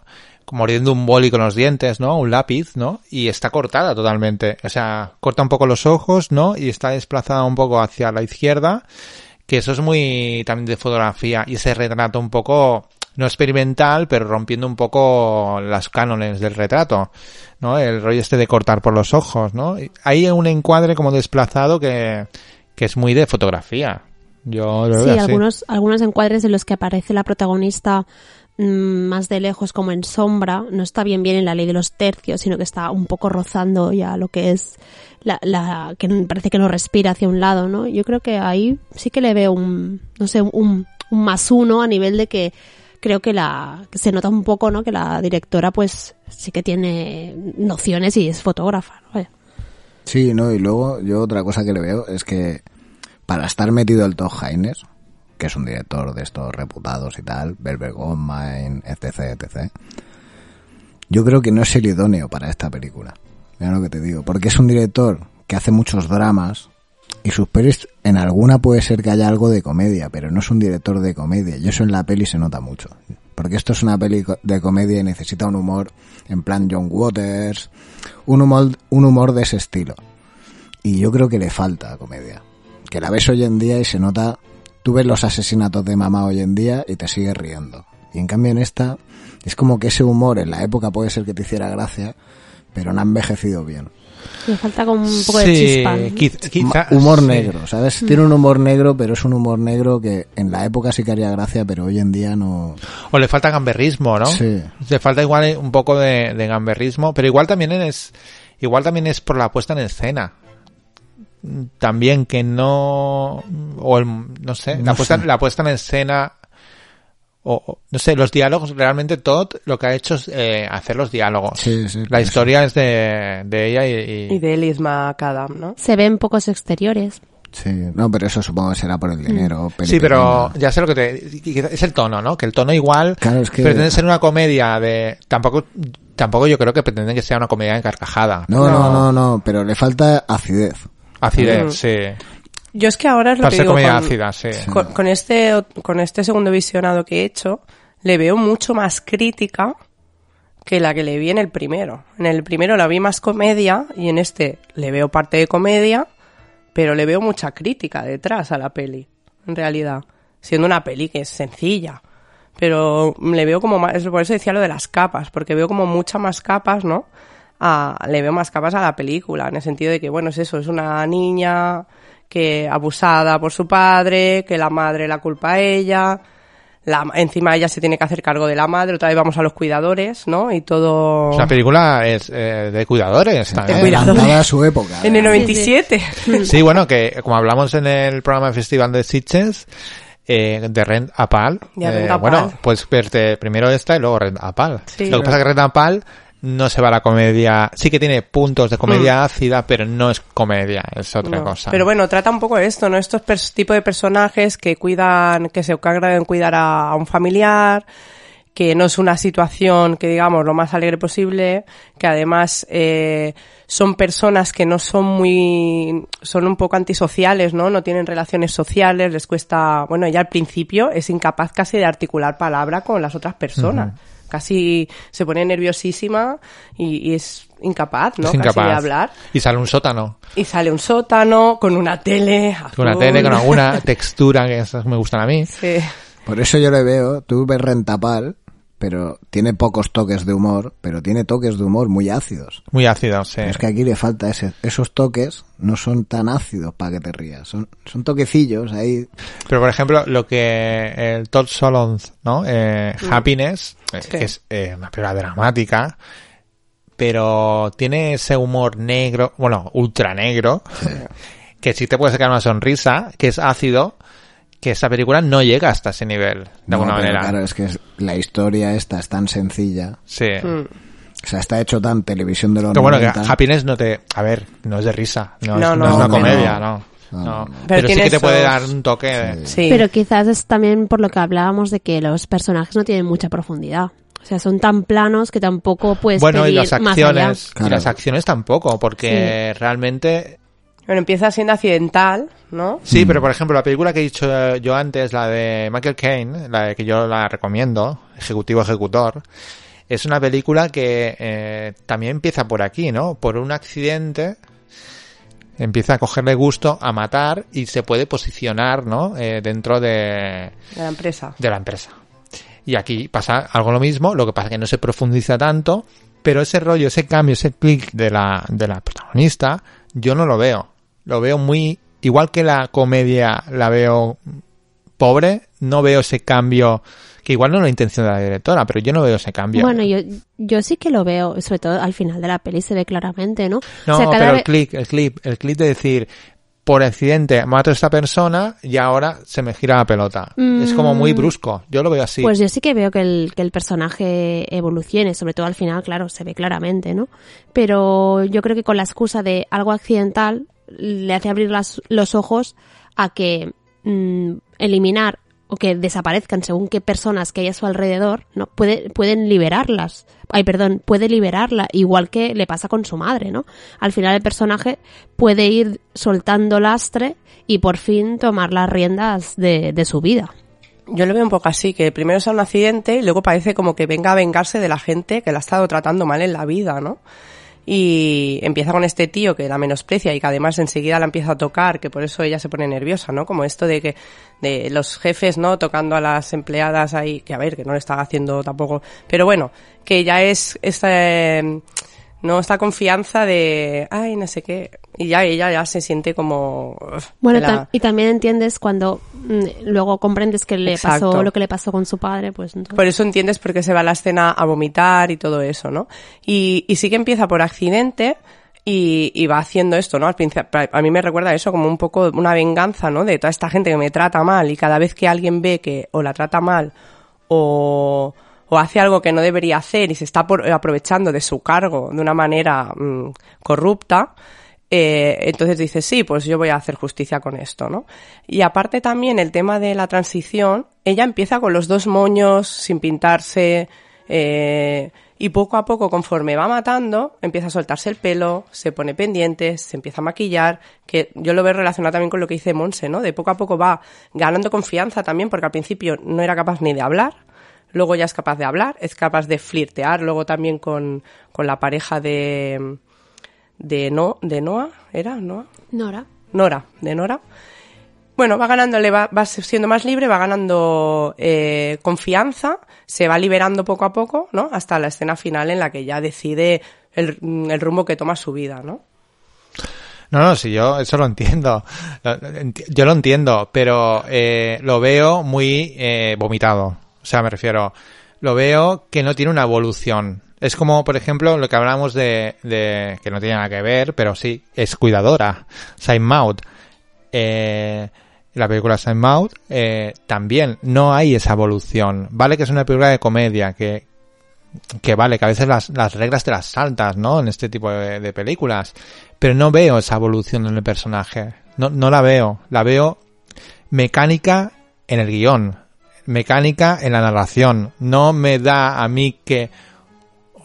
Mordiendo un boli con los dientes, ¿no? Un lápiz, ¿no? Y está cortada totalmente. O sea, corta un poco los ojos, ¿no? Y está desplazada un poco hacia la izquierda. Que eso es muy también de fotografía. Y ese retrato un poco, no experimental, pero rompiendo un poco las cánones del retrato. ¿no? El rollo este de cortar por los ojos, ¿no? Hay un encuadre como desplazado que, que es muy de fotografía. Yo lo Sí, veo algunos, algunos encuadres en los que aparece la protagonista mm, más de lejos como en sombra, no está bien bien en la ley de los tercios, sino que está un poco rozando ya lo que es la, la que parece que no respira hacia un lado, ¿no? Yo creo que ahí sí que le veo un, no sé, un, un más uno a nivel de que creo que la se nota un poco, ¿no? Que la directora pues sí que tiene nociones y es fotógrafa, ¿no? Sí, no, y luego yo otra cosa que le veo es que para estar metido el Todd Haynes, que es un director de estos reputados y tal, Velvet Goldmine, etc, etc, yo creo que no es el idóneo para esta película. Mira lo que te digo, porque es un director que hace muchos dramas y sus pelis en alguna puede ser que haya algo de comedia, pero no es un director de comedia y eso en la peli se nota mucho. Porque esto es una peli de comedia y necesita un humor en plan John Waters, un humor, un humor de ese estilo. Y yo creo que le falta comedia. Que la ves hoy en día y se nota, tú ves los asesinatos de mamá hoy en día y te sigues riendo. Y en cambio en esta es como que ese humor en la época puede ser que te hiciera gracia, pero no ha envejecido bien. Le falta como un poco de chispa. quizá- humor sí. negro, ¿sabes? Mm. Tiene un humor negro, pero es un humor negro que en la época sí que haría gracia, pero hoy en día no. O le falta gamberrismo, ¿no? Sí. Le falta igual un poco de, de gamberrismo, pero igual también es, igual también es por la puesta en escena. También que no, o el, no sé, la puesta, sé. la puesta en escena, o, no sé, los diálogos, realmente Todd lo que ha hecho es eh, hacer los diálogos. Sí, sí, la historia es de, de ella y, y- Y de Ellis McAdam, ¿no? Se ven pocos exteriores. Sí, no, pero eso supongo que será por el dinero. peli Sí, pero ya sé lo que te... Es el tono, ¿no? Que el tono igual Claro, es que- pretende ser una comedia de... Tampoco tampoco yo creo que pretenden que sea una comedia encarcajada. No, no, no, no, pero le falta acidez. Acidez, Mm. sí. Yo es que ahora es lo que digo, comedia con, ácida, sí. con, con este, con este segundo visionado que he hecho, le veo mucho más crítica que la que le vi en el primero. En el primero la vi más comedia y en este le veo parte de comedia, pero le veo mucha crítica detrás a la peli, en realidad. Siendo una peli que es sencilla. Pero le veo como más, por eso decía lo de las capas, porque veo como muchas más capas, ¿no? A- le veo más capas a la película, en el sentido de que, bueno, es eso, es una niña que abusada por su padre, que la madre la culpa a ella, la, encima ella se tiene que hacer cargo de la madre, otra vez vamos a los cuidadores, ¿no? Y todo... La película es eh, de cuidadores también. cuidadores. Adelantada a su época. En el 97. Sí, bueno, que como hablamos en el programa Festival de Sitges, eh, de Rent a Pal, De eh, bueno, pues verte primero esta y luego Rent a Pal. Sí. Lo que pasa es que Rent a Pal no se va a la comedia, sí que tiene puntos de comedia Mm. ácida, pero no es comedia, es otra No. cosa. Pero bueno, trata un poco esto, ¿no? Estos pers- tipo de personajes que cuidan, que se encargan en cuidar a, a un familiar, que no es una situación que digamos lo más alegre posible, que además eh, son personas que no son muy, son un poco antisociales, ¿no? No tienen relaciones sociales, les cuesta, bueno, ella al principio es incapaz casi de articular palabra con las otras personas. Casi se pone nerviosísima y, y es incapaz, ¿no? es incapaz. Casi de hablar. Y sale un sótano, Y sale un sótano con una tele. con una tele, con alguna (laughs) textura que esas me gustan a mí. Sí. Por eso yo le veo, tú ves Rentapal, pero tiene pocos toques de humor, pero tiene toques de humor muy ácidos. Muy ácido, sí. Es que aquí le falta ese, esos toques, no son tan ácidos para que te rías, son, son toquecillos ahí. Pero por ejemplo, lo que el Todd Solondz, ¿no? Eh, Mm. Happiness, eh, Sí. es eh, una película dramática, pero tiene ese humor negro, bueno, ultra negro, que sí te puede sacar una sonrisa, que es ácido, que esa película no llega hasta ese nivel, de No, alguna pero manera. Claro, es que la historia esta es tan sencilla. Sí. Mm. O sea, está hecho tan televisión de los Pero bueno, que 90. Happiness no te... A ver, no es de risa, no, No, es, no no, es una no, comedia, no. no. no. no. Pero, sí que te puede dar un toque de... Sí. Pero quizás es también por lo que hablábamos de que los personajes no tienen mucha profundidad. O sea, son tan planos que tampoco puedes Bueno, y las más allá. acciones, y las acciones tampoco, porque realmente Bueno, empieza siendo accidental, ¿no? Sí, pero por ejemplo, la película que he dicho eh, yo antes, la de Michael Caine, la de que yo la recomiendo, Ejecutivo Ejecutor, es una película que eh, también empieza por aquí, ¿no? Por un accidente empieza a cogerle gusto a matar y se puede posicionar, ¿no? Eh, dentro de, De la empresa. de la empresa. Y aquí pasa algo lo mismo, lo que pasa que no se profundiza tanto, pero ese rollo, ese cambio, ese clic de la, de la protagonista, yo no lo veo. Lo veo muy, igual que la comedia la veo pobre, no veo ese cambio, que igual no es la intención de la directora, pero yo no veo ese cambio. Bueno, yo, yo sí que lo veo, sobre todo al final de la peli se ve claramente, ¿no? no, O sea, cada pero vez- el clic, el clip, el clip de decir, por accidente mato a esta persona y ahora se me gira la pelota. Es como muy Mm. brusco. Yo lo veo así. Pues yo sí que veo que el, que el personaje evolucione, sobre todo al final, claro, se ve claramente, ¿no? Pero yo creo que con la excusa de algo accidental le hace abrir las- los ojos a que mm, eliminar o que desaparezcan según qué personas que hay a su alrededor, ¿no? Puede, pueden liberarlas. Ay, perdón, puede liberarla, igual que le pasa con su madre, ¿no? Al final el personaje puede ir soltando lastre y por fin tomar las riendas de, de su vida. Yo lo veo un poco así, que primero es un accidente y luego parece como que venga a vengarse de la gente que la ha estado tratando mal en la vida, ¿no? Y empieza con este tío que la menosprecia y que además enseguida la empieza a tocar, que por eso ella se pone nerviosa, ¿no? Como esto de que, de los jefes, ¿no? Tocando a las empleadas ahí, que a ver, que no le está haciendo tampoco, pero bueno, que ya es esta, eh, no esta confianza de, ay, no sé qué, y ya ella ya se siente como, Bueno, que la- tam- y también entiendes cuando mm, luego comprendes que le Exacto. pasó lo que le pasó con su padre, pues entonces- Por eso entiendes por qué se va a la escena a vomitar y todo eso, ¿no? Y, y sí que empieza por accidente y, y va haciendo esto, ¿no? Al principio, a mí me recuerda eso como un poco una venganza, ¿no? De toda esta gente que me trata mal y cada vez que alguien ve que o la trata mal o, o hace algo que no debería hacer y se está por- aprovechando de su cargo de una manera mm, corrupta, eh, entonces dices, sí, pues yo voy a hacer justicia con esto, ¿no? Y aparte también el tema de la transición, ella empieza con los dos moños, sin pintarse, eh, y poco a poco, conforme va matando, empieza a soltarse el pelo, se pone pendientes, se empieza a maquillar, que yo lo veo relacionado también con lo que dice Monse, ¿no? De poco a poco va ganando confianza también, porque al principio no era capaz ni de hablar, luego ya es capaz de hablar, es capaz de flirtear, luego también con, con la pareja de, de, no, de Noah, ¿era? Noah? Nora. Nora, de Nora. Bueno, va ganándole, va, va siendo más libre, va ganando eh, confianza, se va liberando poco a poco, ¿no? Hasta la escena final en la que ya decide el, el rumbo que toma su vida, ¿no? No, no, sí, yo eso lo entiendo. Yo lo entiendo, pero eh, lo veo muy eh, vomitado. O sea, me refiero, lo veo que no tiene una evolución. Es como, por ejemplo, lo que hablamos de, de que no tiene nada que ver, pero sí, es cuidadora. Side Mouth. Eh, la película Side Mouth eh, también no hay esa evolución. Vale que es una película de comedia, que, que vale, que a veces las, las reglas te las saltas, ¿no? En este tipo de, de películas. Pero no veo esa evolución en el personaje. No, no la veo. La veo mecánica en el guion. Mecánica en la narración. No me da a mí que...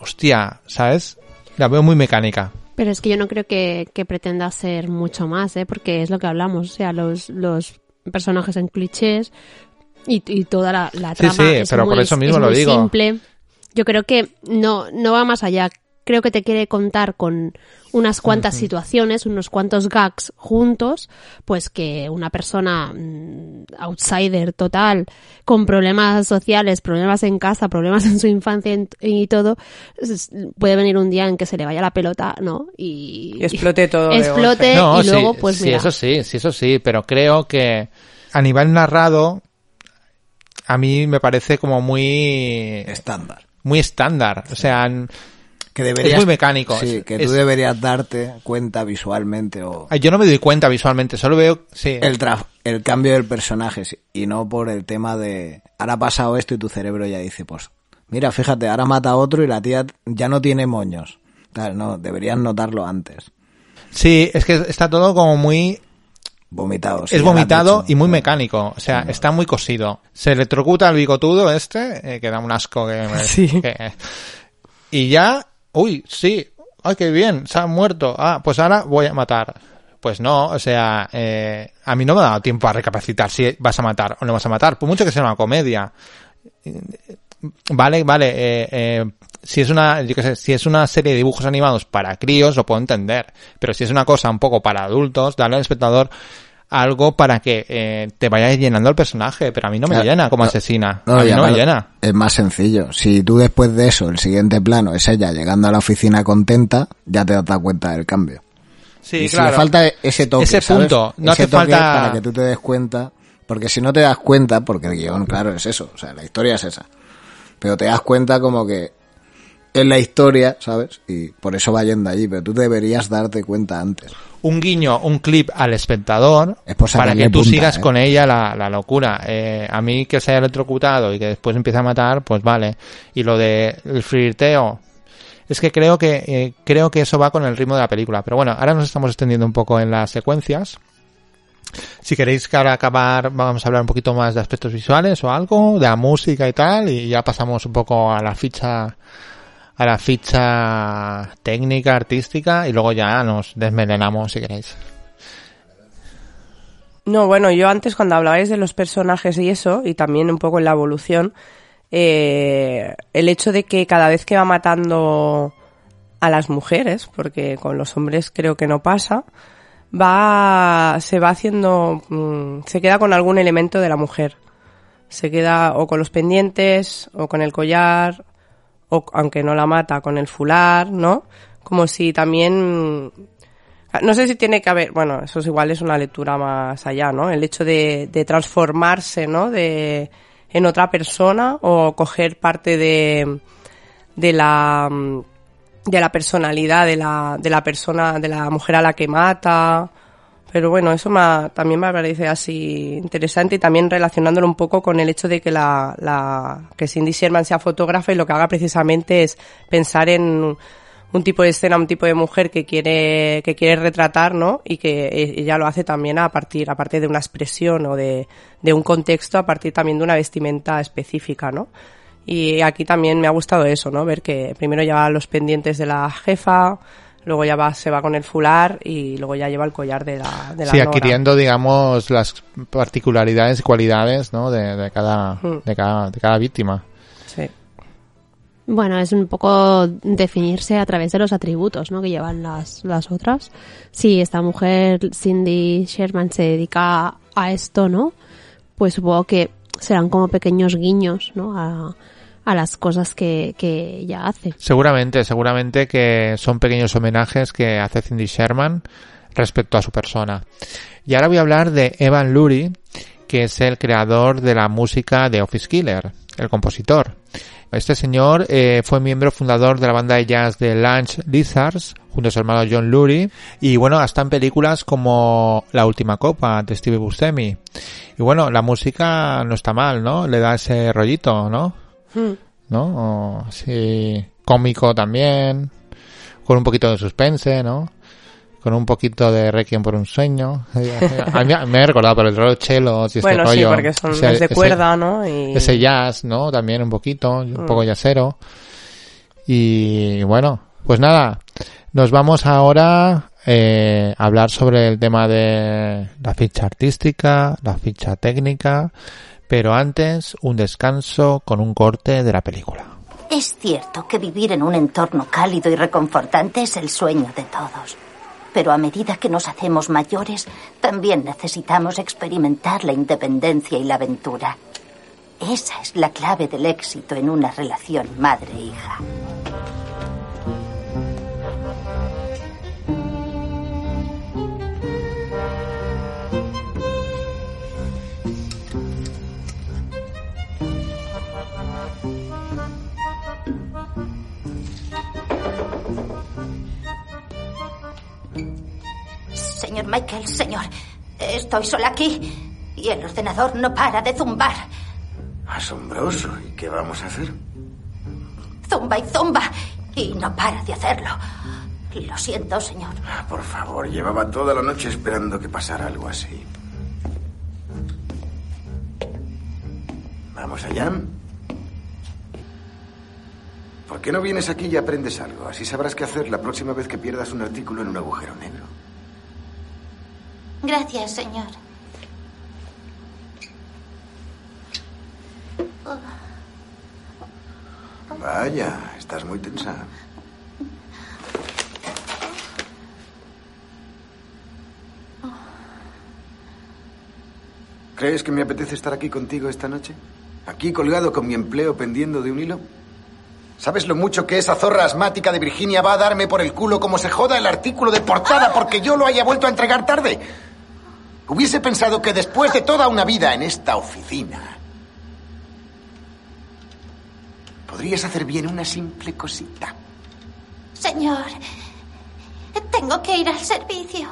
Hostia, ¿sabes? La veo muy mecánica. Pero es que yo no creo que, que pretenda ser mucho más, ¿eh? Porque es lo que hablamos, o sea, los, los personajes en clichés y, y toda la, la Sí, trama sí, es pero muy, por eso mismo es lo digo. simple. Yo creo que no, no va más allá. Creo que te quiere contar con unas cuantas situaciones, unos cuantos gags juntos, pues que una persona mm, outsider total, con problemas sociales, problemas en casa, problemas (laughs) en su infancia y todo, puede venir un día en que se le vaya la pelota, ¿no? Y, Y explote todo de Explote No, y sí, luego, pues sí, mira. eso sí, sí, eso sí, pero creo que a nivel narrado a mí me parece como muy estándar. Muy estándar, o sea, Que deberías, es muy mecánico. Sí, que es- tú deberías darte cuenta visualmente o Ay, Yo no me doy cuenta visualmente, solo veo, sí. el, tra- el cambio del personaje sí, y no por el tema de ahora ha pasado esto y tu cerebro ya dice, pues mira, fíjate, ahora mata a otro y la tía ya no tiene moños. Tal, no, deberías notarlo antes. Sí, es que está todo como muy Vomitado. sí, es vomitado y muy mecánico, o sea, está muy cosido. Se electrocuta el bigotudo este, eh, que da un asco que, me- (laughs) Sí. que- y ya, uy, sí, ay, qué bien, se ha muerto. Ah, pues ahora voy a matar. Pues no, o sea, eh, a mí no me ha dado tiempo a recapacitar si vas a matar o no vas a matar, por mucho que sea una comedia. Vale, vale, eh, eh, si es una, yo qué sé, si es una serie de dibujos animados para críos, lo puedo entender. Pero si es una cosa un poco para adultos, darle al espectador algo para que eh, te vaya llenando el personaje. Pero a mí no me Claro, llena como no, asesina. No, a mí no me llena. Es más sencillo. Si tú después de eso, el siguiente plano es ella llegando a la oficina contenta, ya te das cuenta del cambio. Sí, y si claro. le falta ese toque, Ese ¿sabes? punto, no Ese hace toque falta- para que tú te des cuenta, porque si no te das cuenta, porque el guion, claro, es eso, o sea, la historia es esa. Pero te das cuenta como que es la historia, ¿sabes? Y por eso va yendo allí, pero tú deberías darte cuenta antes. un guiño, un clip al espectador para que tú punta, sigas ¿eh? con ella la, la locura. Eh, a mí que se haya electrocutado y que después empiece a matar, pues vale. Y lo de el flirteo, es que creo que eh, creo que eso va con el ritmo de la película. Pero bueno, ahora nos estamos extendiendo un poco en las secuencias. Si queréis que ahora acabar, vamos a hablar un poquito más de aspectos visuales o algo, de la música y tal, y ya pasamos un poco a la ficha a la ficha técnica, artística, y luego ya nos desmelenamos si queréis. No, bueno, yo antes cuando hablabais de los personajes y eso, y también un poco en la evolución, eh, el hecho de que cada vez que va matando a las mujeres, porque con los hombres creo que no pasa, va, se va haciendo, mm, se queda con algún elemento de la mujer. Se queda o con los pendientes, o con el collar, o aunque no la mata, con el fular, ¿no? Como si también no sé si tiene que haber, bueno, eso es igual es una lectura más allá, ¿no? El hecho de, de transformarse, ¿no? De, en otra persona o coger parte de, de la, de la personalidad de la, de la persona, de la mujer a la que mata. Pero bueno, eso me ha- también me parece así interesante y también relacionándolo un poco con el hecho de que la, la que Cindy Sherman sea fotógrafa y lo que haga precisamente es pensar en un tipo de escena, un tipo de mujer que quiere, que quiere retratar, ¿no? Y que e- ella lo hace también a partir, aparte de una expresión o de, de un contexto, a partir también de una vestimenta específica, ¿no? Y aquí también me ha gustado eso, ¿no? Ver que primero lleva los pendientes de la jefa, luego ya va, se va con el fular y luego ya lleva el collar de la, de la Sí, nora. adquiriendo, digamos, las particularidades y cualidades, ¿no? De, de cada, Hmm. de cada, de cada víctima. Sí. Bueno, es un poco definirse a través de los atributos ¿no? que llevan las, las otras. Si esta mujer, Cindy Sherman, se dedica a esto, ¿no? Pues supongo que serán como pequeños guiños, ¿no? A, a las cosas que, ella hace. Seguramente, seguramente que son pequeños homenajes que hace Cindy Sherman respecto a su persona. Y ahora voy a hablar de Evan Lurie, que es el creador de la música de Office Killer, el compositor. Este señor eh, fue miembro fundador de la banda de jazz de Lunch Lizards, junto a su hermano John Lurie, y bueno, hasta en películas como La Última Copa de Steve Buscemi. Y bueno, la música no está mal, ¿no? Le da ese rollito, ¿no? Hmm. ¿No? O, sí, cómico también, con un poquito de suspense, ¿no? Con un poquito de Requiem por un sueño. (laughs) A mí me he recordado por el rollo chelos y Bueno, este sí, rollo. porque son- Ese- es de ese- cuerda, ¿no? Y- Ese jazz, ¿no? También un poquito, un Mm. poco jazzero. Y bueno, pues nada, nos vamos ahora eh, a hablar sobre el tema de la ficha artística, la ficha técnica, pero antes un descanso con un corte de la película. Es cierto que vivir en un entorno cálido y reconfortante es el sueño de todos. Pero a medida que nos hacemos mayores, también necesitamos experimentar la independencia y la aventura. Esa es la clave del éxito en una relación madre-hija. Señor Michael, señor, estoy sola aquí y el ordenador no para de zumbar. Asombroso. ¿Y qué vamos a hacer? Zumba y zumba y no para de hacerlo. Lo siento, señor. Ah, Por favor, llevaba toda la noche esperando que pasara algo así. ¿Vamos allá? ¿Por qué no vienes aquí y aprendes algo? Así sabrás qué hacer la próxima vez que pierdas un artículo en un agujero negro. Gracias, señor. Vaya, estás muy tensa. ¿Crees que me apetece estar aquí contigo esta noche? ¿Aquí colgado con mi empleo pendiendo de un hilo? ¿Sabes lo mucho que esa zorra asmática de Virginia va a darme por el culo como se joda el artículo de portada porque yo lo haya vuelto a entregar tarde? Hubiese pensado que después de toda una vida en esta oficina, podrías hacer bien una simple cosita. Señor, tengo que ir al servicio.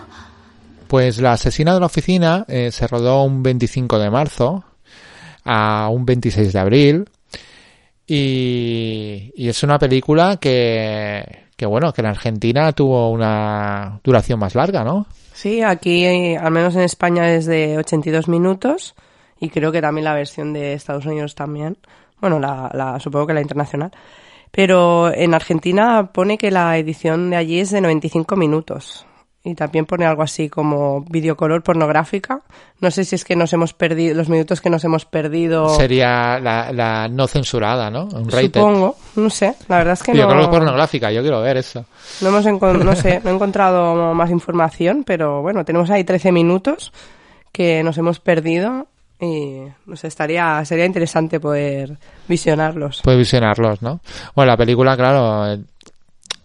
Pues La asesina de la oficina eh, se rodó un 25 de marzo a un 26 de abril y, y es una película que, que bueno, que en Argentina tuvo una duración más larga, ¿no? Sí, aquí, eh, al menos en España, es de 82 minutos y creo que también la versión de Estados Unidos también. Bueno, la, la, supongo que la internacional. Pero en Argentina pone que la edición de allí es de 95 minutos. Y también pone algo así como videocolor pornográfica. No sé si es que nos hemos perdido, los minutos que nos hemos perdido. Sería la, la no censurada, ¿no? Un. Supongo, no sé, la verdad es que Videocolor no. pornográfica, yo quiero ver eso. No hemos no sé, no he encontrado más información, pero bueno, tenemos ahí 13 minutos que nos hemos perdido y no sé, estaría sería interesante poder visionarlos. Puedes visionarlos, ¿no? Bueno, la película, claro,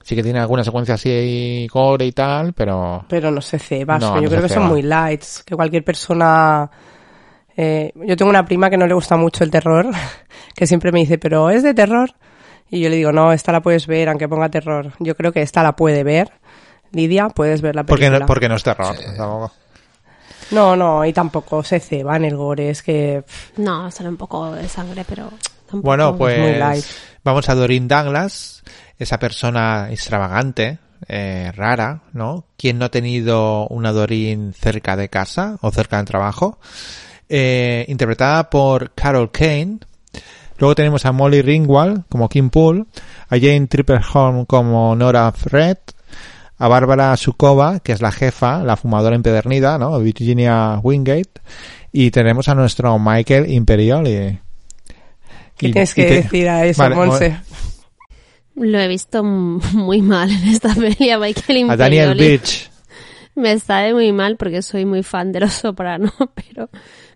sí que tiene alguna secuencia así gore y tal, pero... Pero no se ceba, No, yo no creo que son ceba. muy lights, que cualquier persona eh, yo tengo una prima que no le gusta mucho el terror, (laughs) que siempre me dice, "¿Pero es de terror?" Y yo le digo, "No, esta la puedes ver aunque ponga terror." Yo creo que esta la puede ver. Lidia, puedes ver la Porque película. no, porque no es terror, tampoco. No, no, y tampoco se ceba en el gore, es que... pff, No, sale un poco de sangre, pero tampoco. Bueno, muy pues light. vamos a Doreen Douglas, esa persona extravagante, eh, rara, ¿no? ¿Quién no ha tenido una Doreen cerca de casa o cerca del trabajo? Eh, interpretada por Carol Kane. Luego tenemos a Molly Ringwald como Kim Poole, a Jane Tripplehorn como Nora Fred, a Bárbara Sukova, que es la jefa, la fumadora empedernida, ¿no? Virginia Wingate, y tenemos a nuestro Michael Imperioli. ¿Qué Y- tienes que te- decir a eso, Vale, Monse? Lo he visto muy mal en esta (laughs) peli a Michael A Daniel Imperioli. Birch. Me sabe muy mal porque soy muy fan de los soprano, (laughs) pero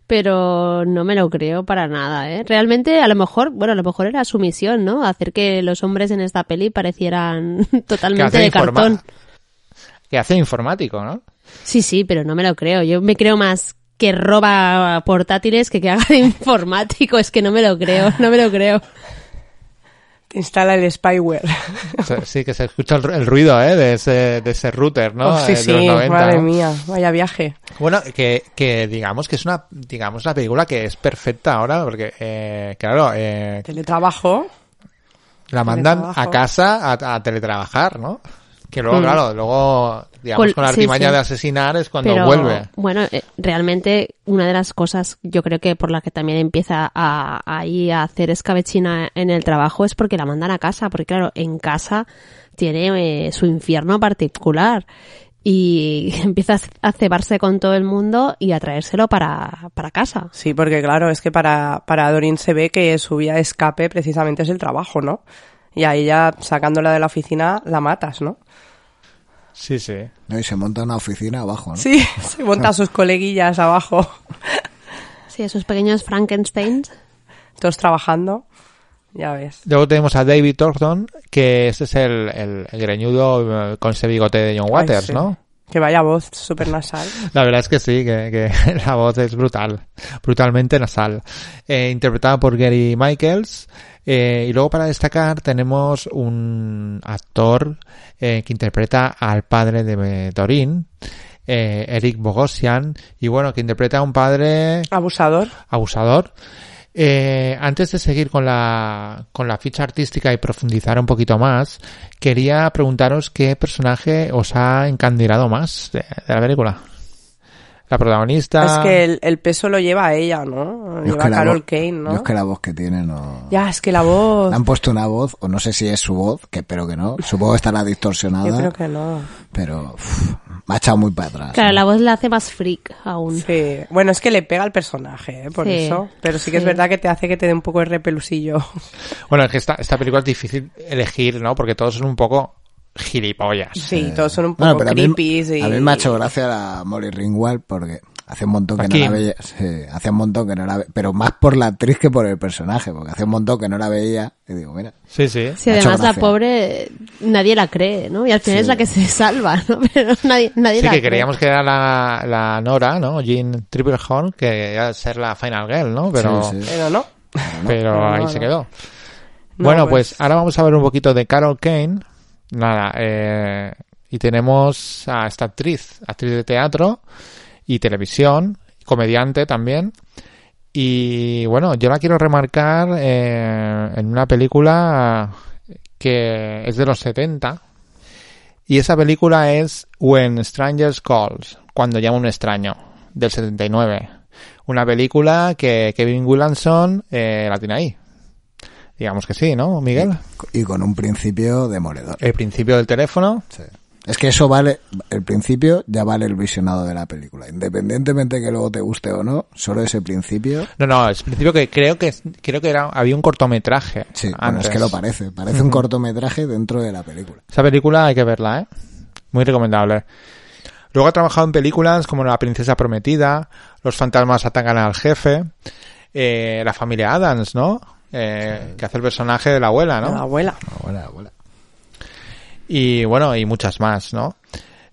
pero no me lo creo para nada, ¿eh? Realmente, a lo mejor, bueno, a lo mejor era su misión, ¿no? Hacer que los hombres en esta peli parecieran (laughs) totalmente de cartón. Que hace informático, ¿no? Sí, sí, pero no me lo creo. Yo me creo más que roba portátiles que que haga de informático. Es que no me lo creo, no me lo creo. Te instala el spyware. (laughs) Sí, que se escucha el, ruido, ¿eh? De ese, de ese router, ¿no? Oh, sí, Eh, de sí, los 90, madre ¿no? mía, vaya viaje. Bueno, que, que digamos que es una, digamos, una película que es perfecta ahora, porque, eh, claro, eh, Teletrabajo. la mandan teletrabajo. a casa a, a teletrabajar, ¿no? Que luego, Mm. claro, luego, digamos, con la artimaña sí. de asesinar es cuando Pero, vuelve. Bueno, eh, realmente una de las cosas, yo creo que por la que también empieza a, ahí a hacer escabechina en el trabajo es porque la mandan a casa, porque claro, en casa tiene eh, su infierno particular y (laughs) empieza a cebarse con todo el mundo y a traérselo para, para casa. Sí, porque claro, es que para, para Dorin se ve que su vía de escape precisamente es el trabajo, ¿no? Y a ella, sacándola de la oficina, la matas, ¿no? Sí, sí. No, y se monta una oficina abajo, ¿no? Sí, (laughs) se monta a sus coleguillas abajo, Sí, esos pequeños Frankensteins. todos trabajando. Ya ves. Luego tenemos a David Thornton, que ese es el, el, el greñudo eh, con ese bigote de John Waters, Ay, sí. ¿no? Que vaya voz súper nasal. La verdad es que sí, que, que (laughs) la voz es brutal, brutalmente nasal. Eh, interpretada por Gary Michaels. Eh, y luego para destacar tenemos un actor eh, que interpreta al padre de Dorin, eh, Eric Bogosian, y bueno, que interpreta a un padre Abusador. abusador. Eh, antes de seguir con la, con la ficha artística y profundizar un poquito más, quería preguntaros qué personaje os ha encandilado más de, de la película. La protagonista. Es que el, el peso lo lleva a ella, ¿no? Yo Lleva a Carol voz- Kane, yo ¿no? es que la voz que tiene no... Ya, es que la voz... Le han puesto una voz, o no sé si es su voz, que espero que no. Supongo que estará distorsionada. Yo creo que no. Pero uf, me ha echado muy para atrás. Claro, la voz la hace más freak aún. Sí. Bueno, es que le pega al personaje, ¿eh? Por Sí, eso. Pero sí que es sí. verdad que te hace que te dé un poco de repelusillo. Bueno, es que esta, esta película es difícil elegir, ¿no? Porque todos son un poco gilipollas. Sí, todos son un Bueno, poco a mí, creepy y... a mí me ha hecho gracia la Molly Ringwald porque hace un montón que Aquí. no la veía. Sí, hace un montón que no la veía. Pero más por la actriz que por el personaje, porque hace un montón que no la veía. Y digo, mira. Sí, sí. Sí, además la pobre nadie la cree, ¿no? Y al final Sí. es la que se (laughs) salva, ¿no? (laughs) Pero nadie, nadie Sí, la que cree. creíamos que era la, la Nora, ¿no? Jean Triplehorn, que iba a ser la Final Girl, ¿no? Pero, Sí, sí. Pero no. pero Pero ahí no, se quedó. No, bueno, pues- pues... ahora vamos a ver un poquito de Carol Kane. Nada, eh, y tenemos a esta actriz, actriz de teatro y televisión, comediante también. Y bueno, yo la quiero remarcar eh, en una película que es de los 70. Y esa película es When Strangers Calls, cuando llama un extraño, del 79. Una película que Kevin Williamson eh, la tiene ahí. Digamos que sí, ¿no, Miguel? Y con un principio demoledor. El principio del teléfono. Sí. Es que eso vale, el principio ya vale el visionado de la película. Independientemente que luego te guste o no, solo ese principio. No, no, es principio que creo que creo que era había un cortometraje. Sí, bueno, es que lo parece. Parece un cortometraje dentro de la película. Esa película hay que verla, ¿eh? Muy recomendable. Luego ha trabajado en películas como La princesa prometida, Los fantasmas atacan al jefe, eh, La familia Adams, ¿no? Eh, Que hace el personaje de la abuela, ¿no? La abuela. Abuela, abuela. Y bueno, y muchas más, ¿no?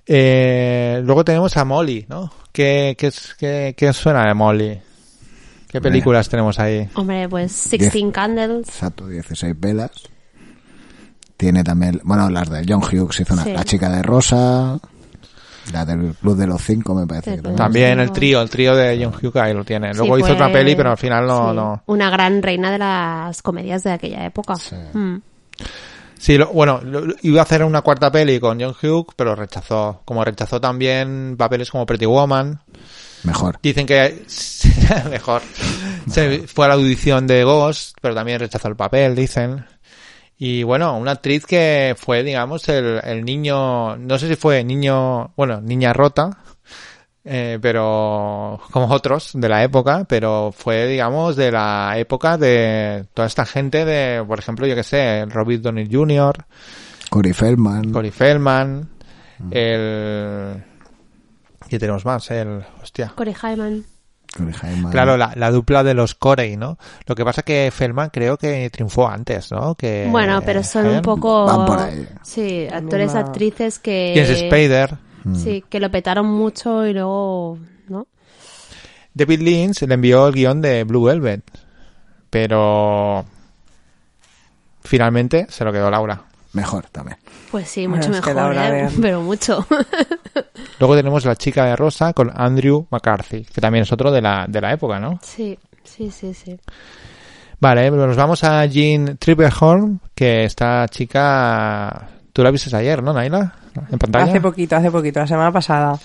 Eh, luego tenemos a Molly, ¿no? ¿Qué, qué, es- qué, qué suena de Molly? ¿Qué películas tenemos ahí? Hombre, pues Sixteen Candles. Exacto, 16 velas. Tiene también, bueno, las de John Hughes hizo una, Sí. La chica de rosa, la del Club de los Cinco me parece que también. El trío, el trío de John Hughes ahí lo tiene. Sí, Luego hizo fue- otra peli, pero al final no, sí, no. Una gran reina de las comedias de aquella época. Mm. Sí, lo- bueno, lo- iba a hacer una cuarta peli con John Hughes, pero rechazó. Como rechazó también papeles como Pretty Woman. Mejor. Dicen que (laughs) mejor. Se fue a la audición de Ghost, pero también rechazó el papel, dicen. Y bueno, una actriz que fue, digamos, el, el niño, no sé si fue niño, bueno, niña rota, (laughs) eh, pero como otros de la época, pero fue, digamos, de la época de toda esta gente de, por ejemplo, yo que sé, Robert Downey Jr., Corey Feldman. Corey Feldman, el... ¿Qué tenemos más? El... Hostia. Corey Hyman. Claro, la, la dupla de los Corey, ¿no? Lo que pasa que Feldman creo que triunfó antes, ¿no? Que, Bueno, pero son un ¿eh? poco... Van por ahí. Sí, actores, actrices que... ¿Quién es Spader? Sí, que lo petaron mucho y luego, ¿no? David Lynch le envió el guion de Blue Velvet, pero finalmente se lo quedó Laura. Mejor también. Pues sí, mucho mejor, ¿eh? (laughs) pero mucho. (laughs) Luego tenemos La chica de rosa con Andrew McCarthy, que también es otro de la, de la época, ¿no? sí, sí, sí, sí. Vale, nos vamos a Jean Tripplehorn, que esta chica... Tú la viste ayer, ¿no, Naila? En pantalla. Hace poquito, hace poquito, la semana pasada.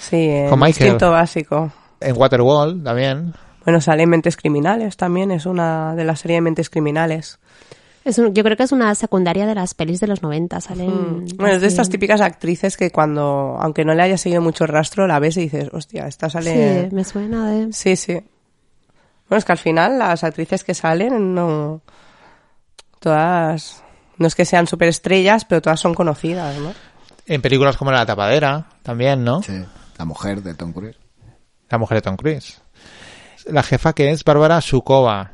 Sí, en Con Michael. Instinto básico. En Waterwall también. Bueno, sale en Mentes Criminales también, es una de la serie de Mentes Criminales. Es un- yo creo que es una secundaria de las pelis de los 90, salen... Mm. Bueno, es de estas típicas actrices que cuando, aunque no le haya seguido mucho el rastro, la ves y dices, hostia, esta sale... Sí, me suena de... Sí, sí. Bueno, es que al final las actrices que salen no... Todas... No es que sean superestrellas, pero todas son conocidas, ¿no? En películas como La tapadera, también, ¿no? Sí. La mujer de Tom Cruise. La mujer de Tom Cruise. La jefa que es Bárbara Sukova.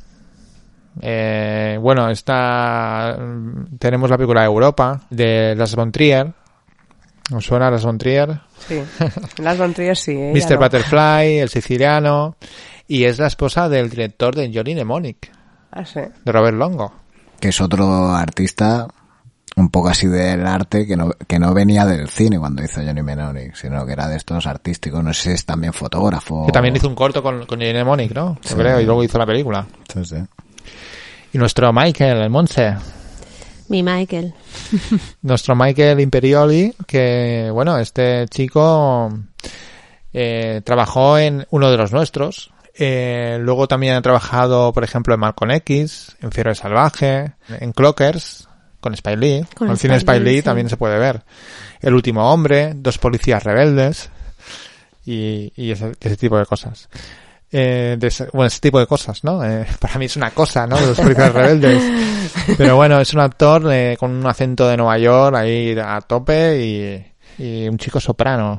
Eh, bueno, está... Tenemos la película Europa de Las von Trier. ¿Os suena Las von Trier? Sí. (laughs) Las von Trier sí. ella Mr. no. Butterfly, El Siciliano. Y es la esposa del director de Johnny Mnemonic, Ah, sí. de Robert Longo. Que es otro artista un poco así del arte que no, que no venía del cine cuando hizo Johnny Mnemonic, sino que era de estos artísticos. No sé si es también fotógrafo. Que también hizo un corto con, con Johnny Mnemonic, ¿no? Sí. creo, y luego hizo la película. Sí, sí. Y nuestro Michael, el Monse. Mi Michael. (laughs) nuestro Michael Imperioli, que bueno, este chico eh, trabajó en uno de los nuestros. Eh, luego también ha trabajado, por ejemplo, en Malcolm X, en Fiero Salvaje, en Clockers, con Spike Lee. Con cine Spike Lee, Lee sí. también se puede ver. El último hombre, dos policías rebeldes y, y ese, ese tipo de cosas. Eh, de ese- bueno, ese tipo de cosas, ¿no? Eh, (laughs) para mí es una cosa, ¿no? Los policías rebeldes. (laughs) Pero bueno, es un actor eh, con un acento de Nueva York ahí a tope y, y un chico soprano.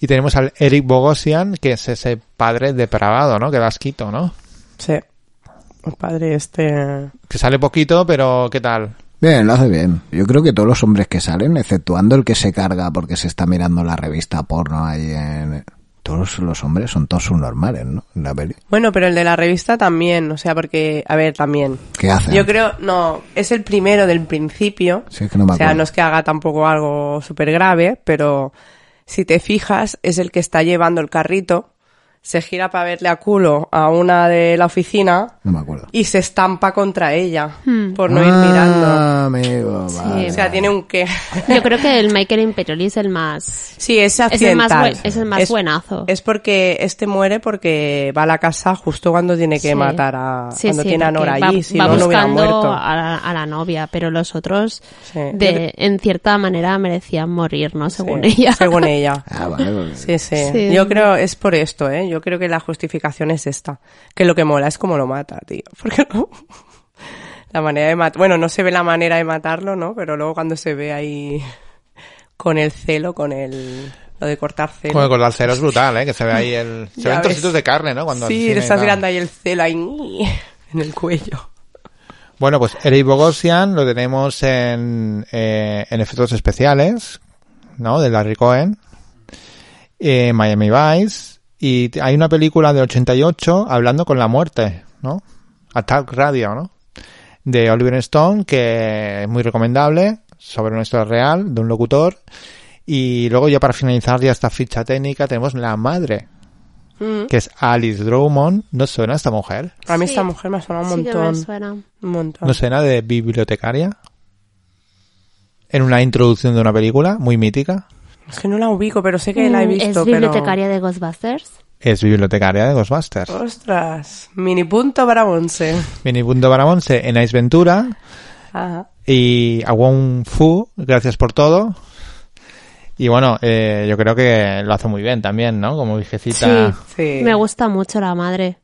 Y tenemos al Eric Bogosian, que es ese padre depravado, ¿no? Que da asquito, ¿no? Sí. El padre este... Que sale poquito, pero ¿qué tal? Bien, lo hace bien. Yo creo que todos los hombres que salen, exceptuando el que se carga porque se está mirando la revista porno ahí en... Todos los hombres son todos subnormales, ¿no? En la peli. Bueno, pero el de la revista también, o sea, porque, a ver, también. ¿Qué hacen? Yo creo, no, es el primero del principio. Sí, es que no me o sea, acuerdo. no es que haga tampoco algo súper grave, pero si te fijas, es el que está llevando el carrito, se gira para verle a culo a una de la oficina No me acuerdo. y se estampa contra ella Hmm. por no ir Ah, mirando. amigo, vale. O sea, tiene un qué. Yo creo que el Michael Imperioli es el más... Sí, es Es el más, accidental. buen- es el más buenazo. Es porque este muere porque va a la casa justo cuando tiene que Sí. matar a... Sí, cuando sí, tiene a Nora va, allí, si va no, no hubiera buscando muerto. a la, a la novia, pero los otros, Sí. de, en cierta manera, merecían morir, ¿no? Según Sí, ella. Según ella. Ah, vale, vale. Sí, sí, Sí. Yo creo, es por esto, ¿eh? Yo creo que la justificación es esta. Que lo que mola es cómo lo mata, tío. (laughs) Porque no... La manera de matar... Bueno, no se ve la manera de matarlo, ¿no? Pero luego cuando se ve ahí con el celo, con el... Lo de cortar celo. Como con el cero es brutal, ¿eh? Que se ve ahí el... (laughs) Se ven trocitos de carne, ¿no? Cuando sí, le estás mirando ahí el celo ahí (laughs) en el cuello. Bueno, pues Eric Bogosian lo tenemos en, eh, en efectos especiales, ¿no? De Larry Cohen, eh, Miami Vice, y hay una película de 88 hablando con la muerte, ¿no? Attack Radio, ¿no? De Oliver Stone, que es muy recomendable, sobre una historia real, de un locutor. Y luego ya para finalizar ya esta ficha técnica tenemos La Madre, Mm. que es Alice Drummond. ¿No suena esta mujer? A mí Sí. esta mujer me ha sonado un Sí que me montón. suena. Un montón. ¿No suena de bibliotecaria? En una introducción de una película muy mítica. Es que no la ubico, pero sé que la he Mm, visto. ¿Es pero- bibliotecaria de Ghostbusters? Es bibliotecaria de Ghostbusters. Ostras, mini punto para Monse. Mini punto para Monse en Ace Ventura. Ajá. Y a Wong Fu, gracias por todo. Y bueno, eh, yo creo que lo hace muy bien también, ¿no? Como Sí, viejecita. Sí. me gusta mucho la madre.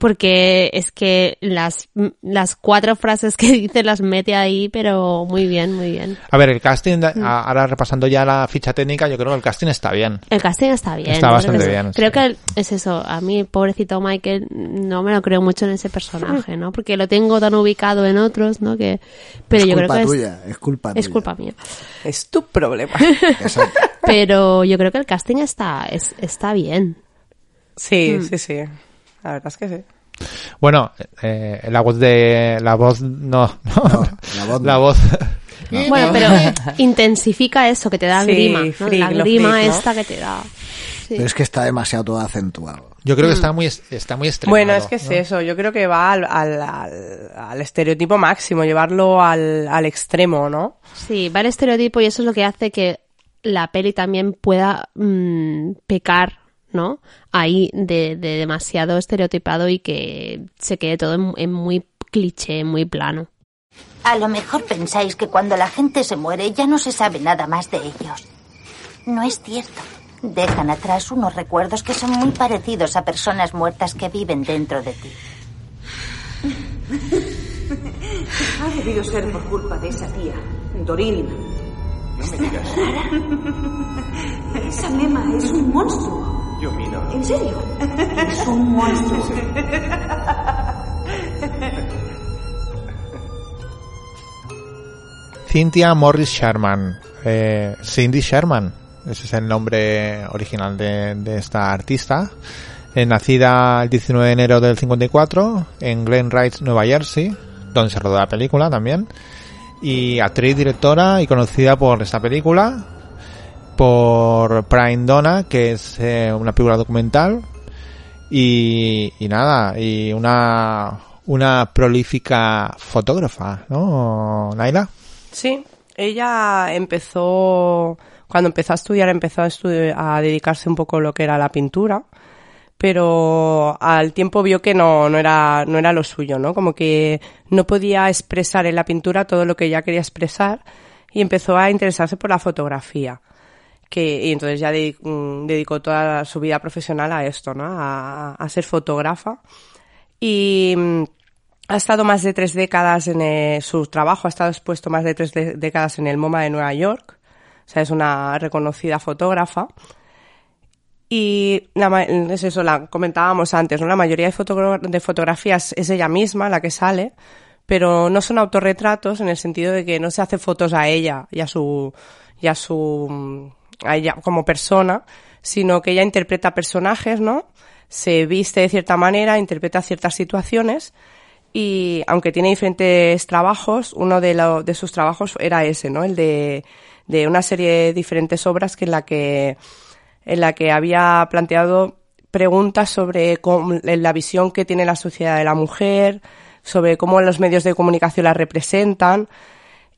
Porque es que las, las cuatro frases que (laughs) dice las mete ahí, pero muy bien, muy bien. A ver, el casting, Mm. ahora repasando ya la ficha técnica, yo creo que el casting está bien. El casting está bien. Está bastante creo bien, Creo sí. que es eso. A mí, pobrecito Michael, no me lo creo mucho en ese personaje, ¿no? Porque lo tengo tan ubicado en otros, ¿no? Que, pero es yo culpa creo que tuya, es culpa es tuya. culpa mía. Es tu problema. Pero yo creo que el casting está, es, está bien. Sí, Mm. sí, sí. La verdad es que sí. Bueno, eh, la voz de... La voz... No, (laughs) no. la voz. (laughs) La voz... Bueno, pero (laughs) intensifica eso, que te da Sí, grima, ¿no? freak, la grima freak, ¿no? esta que te da. Sí. Pero es que está demasiado todo acentuado. Yo Mm. creo que está muy, es- está muy extremado. Bueno, es que es ¿no? eso. Yo creo que va al, al, al, al estereotipo máximo, llevarlo al, al extremo, ¿no? Sí, va el estereotipo y eso es lo que hace que la peli también pueda mm, pecar, ¿no? Ahí de, de demasiado estereotipado y que se quede todo en, en muy cliché, muy plano. A lo mejor pensáis que cuando la gente se muere ya no se sabe nada más de ellos. No es cierto. Dejan atrás unos recuerdos que son muy parecidos a personas muertas que viven dentro de ti. Ha debido ser por culpa de esa tía, Dorin. No me digas. Esa mema es un monstruo. Yo miro. ¿En serio? Es un monstruo. (laughs) Cynthia Morris Sherman. Eh, Cindy Sherman. Ese es el nombre original de, de esta artista. Eh, nacida el 19 de enero del 54 en Glen Ridge, Nueva Jersey, donde se rodó la película también. Y actriz, directora y conocida por esta película, por Prime Donna, que es eh, una película documental. Y, nada, y una, una prolífica fotógrafa, ¿no, Naila? Sí, ella empezó, cuando empezó a estudiar, empezó a, estu- a dedicarse un poco a lo que era la pintura, pero al tiempo vio que no, no, era, no era lo suyo, ¿no? Como que no podía expresar en la pintura todo lo que ella quería expresar y empezó a interesarse por la fotografía. Que, y entonces ya de- mm, dedicó toda su vida profesional a esto, ¿no? A, ser fotógrafa. Y mm, ha estado más de tres décadas en eh, su trabajo, ha estado expuesto más de tres décadas en el MoMA de Nueva York. O sea, es una reconocida fotógrafa. Y la, es eso, la comentábamos antes, ¿no? La mayoría de fotografías es ella misma la que sale, pero no son autorretratos en el sentido de que no se hace fotos a ella y a su, y a su, mm, a ella como persona, sino que ella interpreta personajes, ¿no? Se viste de cierta manera, interpreta ciertas situaciones y aunque tiene diferentes trabajos, uno de, lo- de sus trabajos era ese, ¿no? El de, una serie de diferentes obras que en la que, en la que había planteado preguntas sobre cómo- la visión que tiene la sociedad de la mujer, sobre cómo los medios de comunicación la representan.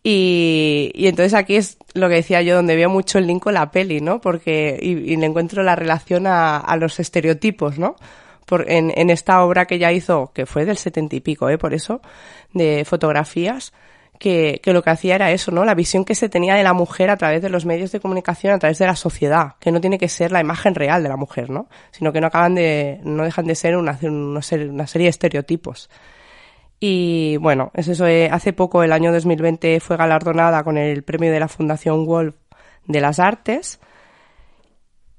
Y, y entonces aquí es lo que decía yo, donde veo mucho el link con la peli, ¿no? Porque, y, y le encuentro la relación a, a los estereotipos, ¿no? Por, en, en esta obra que ella hizo, que fue del setenta y pico, ¿eh? Por eso, de fotografías, que, que lo que hacía era eso, ¿no? La visión que se tenía de la mujer a través de los medios de comunicación, a través de la sociedad, que no tiene que ser la imagen real de la mujer, ¿no? Sino que no acaban de, no dejan de ser una, una serie, una serie de estereotipos. Y bueno, es eso. eh, hace poco, el año 2020, fue galardonada con el premio de la Fundación Wolf de las Artes.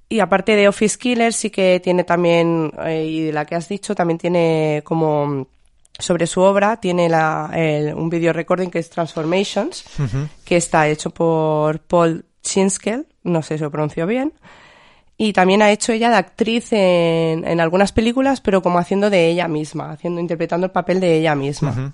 Y aparte de Office Killer, sí que tiene también, eh, y de la que has dicho, también tiene como sobre su obra, tiene la, el- un video recording que es Transformations, que está hecho por Paul Chinskel, no sé si lo pronuncio bien. Y también ha hecho ella de actriz en, en algunas películas, pero como haciendo de ella misma, haciendo, interpretando el papel de ella misma. Ujú.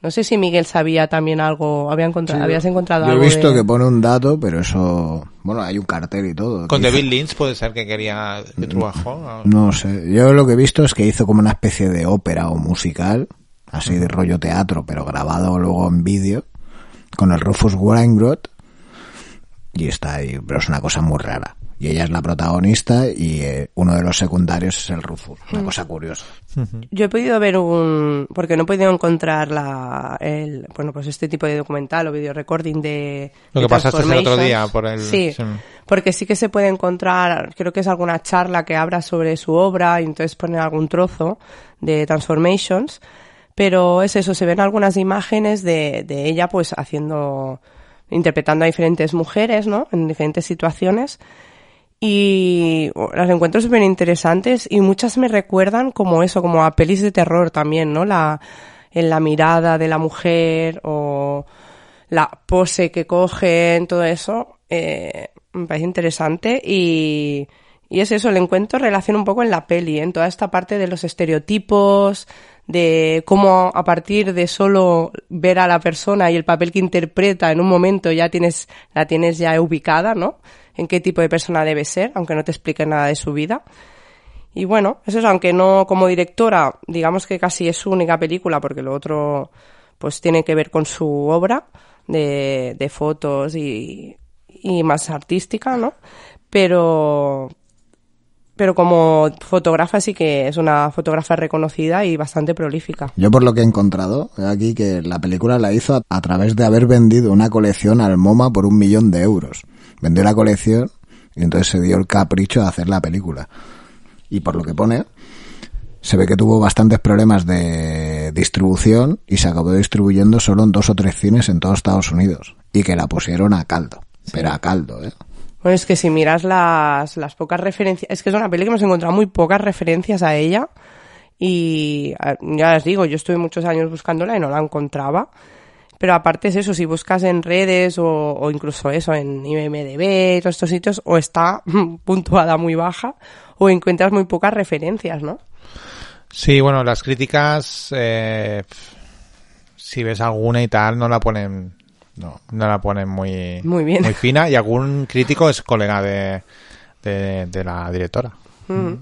No sé si Miguel sabía también algo, había encontrado, Sí, habías encontrado Yo he algo visto de- que pone un dato, pero eso... Bueno, hay un cartel y todo. Con David hizo- Lynch puede ser que quería que trabajó. No sé. Yo lo que he visto es que hizo como una especie de ópera o musical, así de rollo teatro, pero grabado luego en vídeo, con el Rufus Wainwright. Y está ahí, pero es una cosa muy rara. Y ella es la protagonista y eh, uno de los secundarios es el Rufus. Una Mm. cosa curiosa. Yo he podido ver un, porque no he podido encontrar la, el, bueno, pues este tipo de documental o video recording de. Lo de que pasaste el otro día por el- Sí, sí. porque sí que se puede encontrar, creo que es alguna charla que habla sobre su obra y entonces ponen algún trozo de Transformations, pero es eso, se ven algunas imágenes de, de ella pues haciendo, interpretando a diferentes mujeres, ¿no? En diferentes situaciones y las encuentro súper interesantes y muchas me recuerdan como eso, como a pelis de terror también, ¿no? La, en la mirada de la mujer o la pose que cogen, todo eso, eh, me parece interesante y, y es eso, el encuentro relaciona un poco en la peli, en toda esta parte de los estereotipos, de cómo a partir de solo ver a la persona y el papel que interpreta en un momento ya tienes, la tienes ya ubicada, ¿no? En qué tipo de persona debe ser, aunque no te explique nada de su vida. Y bueno, eso es, aunque no como directora, digamos que casi es su única película, porque lo otro pues tiene que ver con su obra de, de fotos y, y más artística, ¿no? Pero, pero como fotógrafa sí que es una fotógrafa reconocida y bastante prolífica. Yo por lo que he encontrado aquí que la película la hizo a, a través de haber vendido una colección al MoMA por un millón de euros. Vendió la colección y entonces se dio el capricho de hacer la película. Y por lo que pone, se ve que tuvo bastantes problemas de distribución y se acabó distribuyendo solo en dos o tres cines en todos Estados Unidos. Y que la pusieron a caldo. Pero a caldo, ¿eh? Bueno, es que si miras las, las pocas referencias, es que es una peli que hemos encontrado muy pocas referencias a ella y ya les digo, yo estuve muchos años buscándola y no la encontraba. Pero aparte es eso, si buscas en redes o, o incluso eso, en IMDB y todos estos sitios, o está (laughs) puntuada muy baja o encuentras muy pocas referencias, ¿no? Sí, bueno, las críticas, eh, si ves alguna y tal, no la ponen, no, no la ponen muy, Muy bien. muy fina y algún crítico es colega de, de, de la directora. Mm.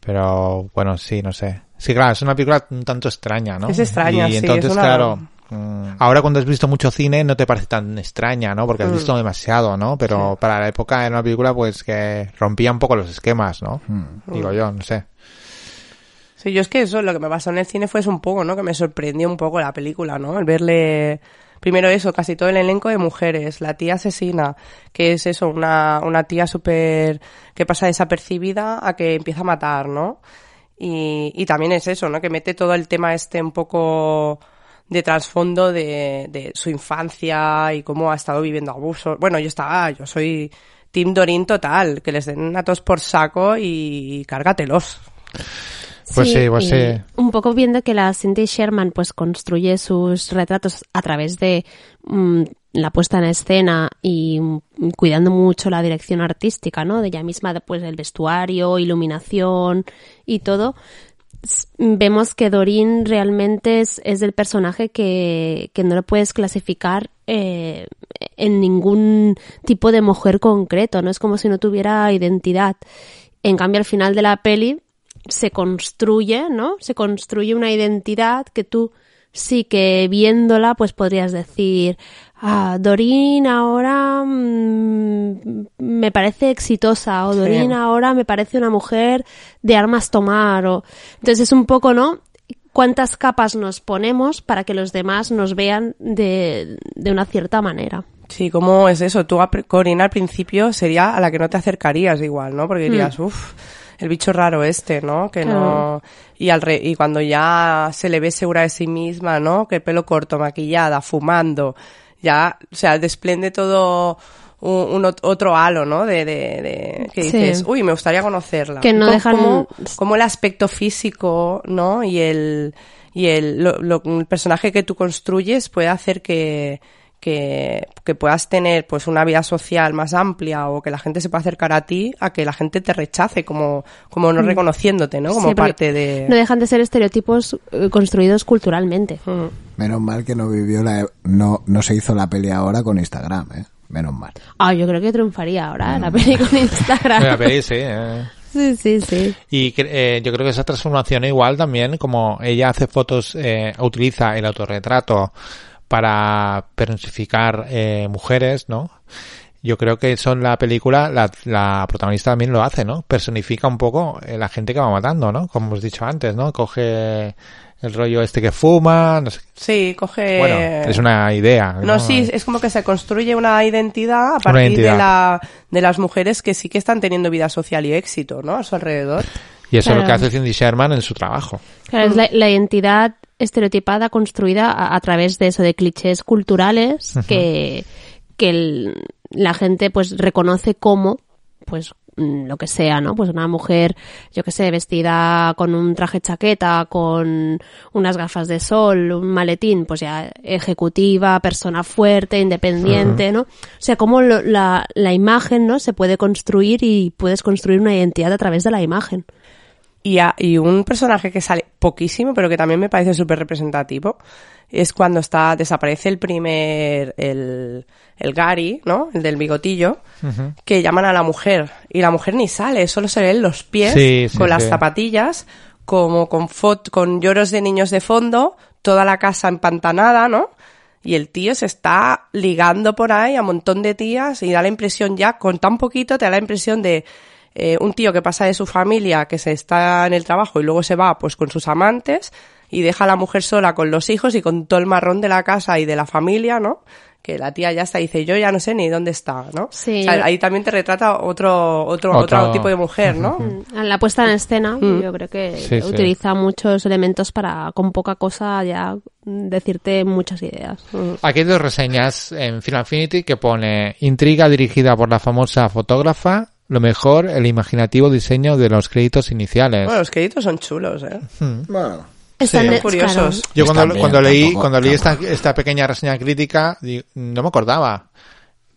Pero bueno, sí, no sé. Sí, claro, es una película un tanto extraña, ¿no? Es extraña, y sí, entonces, es una- claro, mm, ahora cuando has visto mucho cine no te parece tan extraña, ¿no? Porque has Mm. visto demasiado, ¿no? Pero para la época era una película pues que rompía un poco los esquemas, ¿no? Digo yo, no sé. Sí, yo es que eso, lo que me pasó en el cine fue eso un poco, ¿no? Que me sorprendió un poco la película, ¿no? El verle, primero eso, casi todo el elenco de mujeres, la tía asesina, que es eso, una, una tía súper, que pasa desapercibida a que empieza a matar, ¿no? Y, y también es eso, ¿no? Que mete todo el tema este un poco de trasfondo de, de su infancia y cómo ha estado viviendo abusos. Bueno, yo estaba, yo soy Team Dorin total, que les den a todos por saco y cárgatelos. Pues sí, pues sí. Un poco viendo que la Cindy Sherman pues construye sus retratos a través de mm, la puesta en escena y mm, cuidando mucho la dirección artística, ¿no? De ella misma, pues el vestuario, iluminación y todo. Vemos que Dorin realmente es, es el personaje que, que no lo puedes clasificar eh, en ningún tipo de mujer concreto, ¿no? Es como si no tuviera identidad. En cambio, al final de la peli se construye, ¿no? Se construye una identidad que tú sí que viéndola pues podrías decir, ah, Dorin ahora mm, me parece exitosa o Sí. Dorin ahora me parece una mujer de armas tomar o entonces es un poco, ¿no? cuántas capas nos ponemos para que los demás nos vean de, de una cierta manera. Sí, ¿cómo es eso? Tú, Corina, al principio sería a la que no te acercarías igual, ¿no? Porque dirías, Mm. uff, el bicho raro este, ¿no? Que no... Y, al re- y cuando ya se le ve segura de sí misma, ¿no? Que pelo corto, maquillada, fumando, ya, o sea, desprende todo un, un ot- otro halo, ¿no? De, de, de- que Sí. dices, uy, me gustaría conocerla. Que no Como- dejan- Como, como el aspecto físico, ¿no? Y el, y el, lo- lo- el personaje que tú construyes puede hacer que, que, que puedas tener pues una vida social más amplia o que la gente se pueda acercar a ti a que la gente te rechace como, como no Mm. reconociéndote, ¿no? Como Sí, parte de... No dejan de ser estereotipos eh, construidos culturalmente. Menos mal que no vivió la, no, no se hizo la peli ahora con Instagram, ¿eh? Menos mal. Ah, yo creo que triunfaría ahora la peli con Instagram. La peli, sí, eh. (laughs) Sí, sí, sí. Y eh, yo creo que esa transformación igual también, como ella hace fotos, eh, utiliza el autorretrato para personificar eh, mujeres, ¿no? yo creo que eso en la película, la, la protagonista también lo hace, ¿no? Personifica un poco eh, la gente que va matando, ¿no? Como hemos dicho antes, ¿no? Coge el rollo este que fuma, no sé. Sí, coge... Bueno, es una idea. No, sí, es como que se construye una identidad a partir identidad. De, la, de las mujeres que sí que están teniendo vida social y éxito, ¿no? A su alrededor. Y eso es lo que hace Cindy Sherman en su trabajo. Claro, es la, la identidad estereotipada construida a, a través de eso, de clichés culturales que, que el- la gente pues reconoce como pues mm, lo que sea, ¿no? Pues una mujer, yo que sé, vestida con un traje chaqueta, con unas gafas de sol, un maletín, pues ya ejecutiva, persona fuerte, independiente. ¿no? O sea, cómo lo- la, la imagen, ¿no? Se puede construir y puedes construir una identidad a través de la imagen. Y, a- y un personaje que sale poquísimo, pero que también me parece súper representativo, es cuando está, desaparece el primer, el, el Gary, ¿no? El del bigotillo, que llaman a la mujer. Y la mujer ni sale, solo se ven los pies Sí, sí, con las zapatillas, como con fot con lloros de niños de fondo, toda la casa empantanada, ¿no? Y el tío se está ligando por ahí a un montón de tías y da la impresión ya, con tan poquito, te da la impresión de eh, un tío que pasa de su familia, que se está en el trabajo y luego se va pues con sus amantes y deja a la mujer sola con los hijos y con todo el marrón de la casa y de la familia, ¿no? Que la tía ya está y dice, yo ya no sé ni dónde está, ¿no? Sí, O sea, yo- ahí también te retrata otro, otro, Otro- otro tipo de mujer, ¿no? En la puesta en escena, Mm. yo creo que Sí, sí. utiliza muchos elementos para, con poca cosa, ya mm, decirte muchas ideas. Aquí hay dos reseñas en Final Infinity que pone intriga dirigida por la famosa fotógrafa, lo mejor, el imaginativo diseño de los créditos iniciales. Bueno, los créditos son chulos, ¿eh? Hmm. Bueno. Están de- curiosos. Yo cuando, Están bien, cuando leí, tampoco- cuando leí esta, esta pequeña reseña crítica, no me acordaba.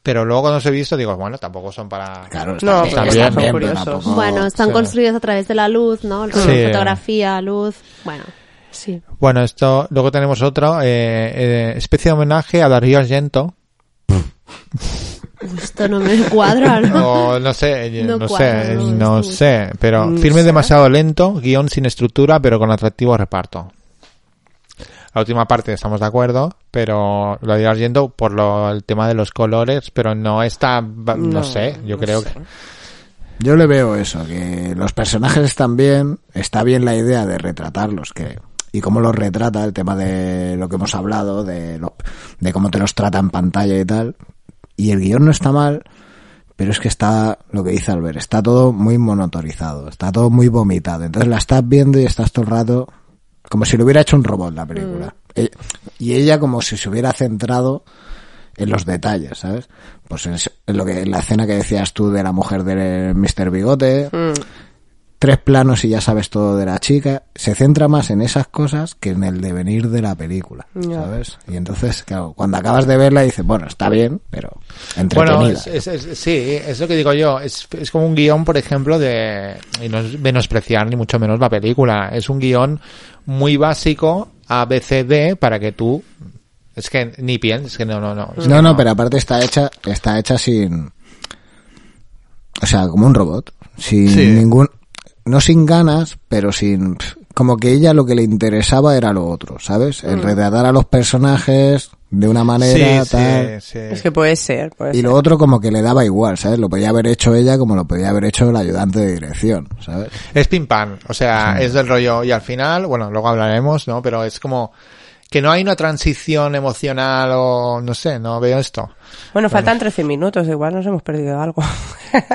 Pero luego cuando os he visto digo, bueno, tampoco son para... Claro, No, están son bien, pero curiosos. tampoco- Bueno, están sí. construidos a través de la luz, ¿no? Sí. fotografía, luz. Bueno, sí. Bueno, esto, luego tenemos otro, eh, eh, especie de homenaje a Darío Argento. Esto no me cuadra, ¿no? O no sé, eh, No no, cuadra, sé, no, sé, pero sé. demasiado lento, guion sin estructura, pero con atractivo reparto. La última parte estamos de acuerdo, pero lo de Argento por lo, el tema de los colores, pero no está, no, No, sé, yo no creo sé. que... Yo le veo eso, que los personajes están bien, está bien la idea de retratarlos, que y cómo los retrata, el tema de lo que hemos hablado, de, lo- de cómo te los trata en pantalla y tal. Y el guion no está mal, pero es que está, lo que dice Albert, está todo muy monotorizado, está todo muy vomitado. Entonces la estás viendo y estás todo el rato como si lo hubiera hecho un robot la película. E- Y ella como si se hubiera centrado en los detalles, ¿sabes? Pues en lo que en la escena que decías tú de la mujer de Mr. Bigote, Mm. Tres planos y ya sabes todo de la chica, se centra más en esas cosas que en el devenir de la película. ¿sabes? Y entonces, claro, cuando acabas de verla dices, bueno, está bien, pero entretenida. Bueno, es, es- es- sí, es lo que digo yo. Es, es como un guion, por ejemplo, de. Y no es menospreciar ni mucho menos la película. Es un guion muy básico, A, B, C, D, para que tú. Es que ni pienses, que no, no, no. no, no, pero aparte está hecha, está hecha sin, o sea, como un robot, sin Sí. ningún, no sin ganas, pero sin, como que ella lo que le interesaba era lo otro, ¿sabes? El Mm. retratar a los personajes de una manera Sí, tal. sí, sí. Es que puede ser, puede Y ser. lo otro como que le daba igual, ¿sabes? Lo podía haber hecho ella como lo podía haber hecho el ayudante de dirección, ¿sabes? Es pim pam, o sea, es del rollo y al final, bueno, luego hablaremos, ¿no? Pero es como que no hay una transición emocional o no sé, no veo esto. Bueno, faltan 13 minutos, igual nos hemos perdido algo.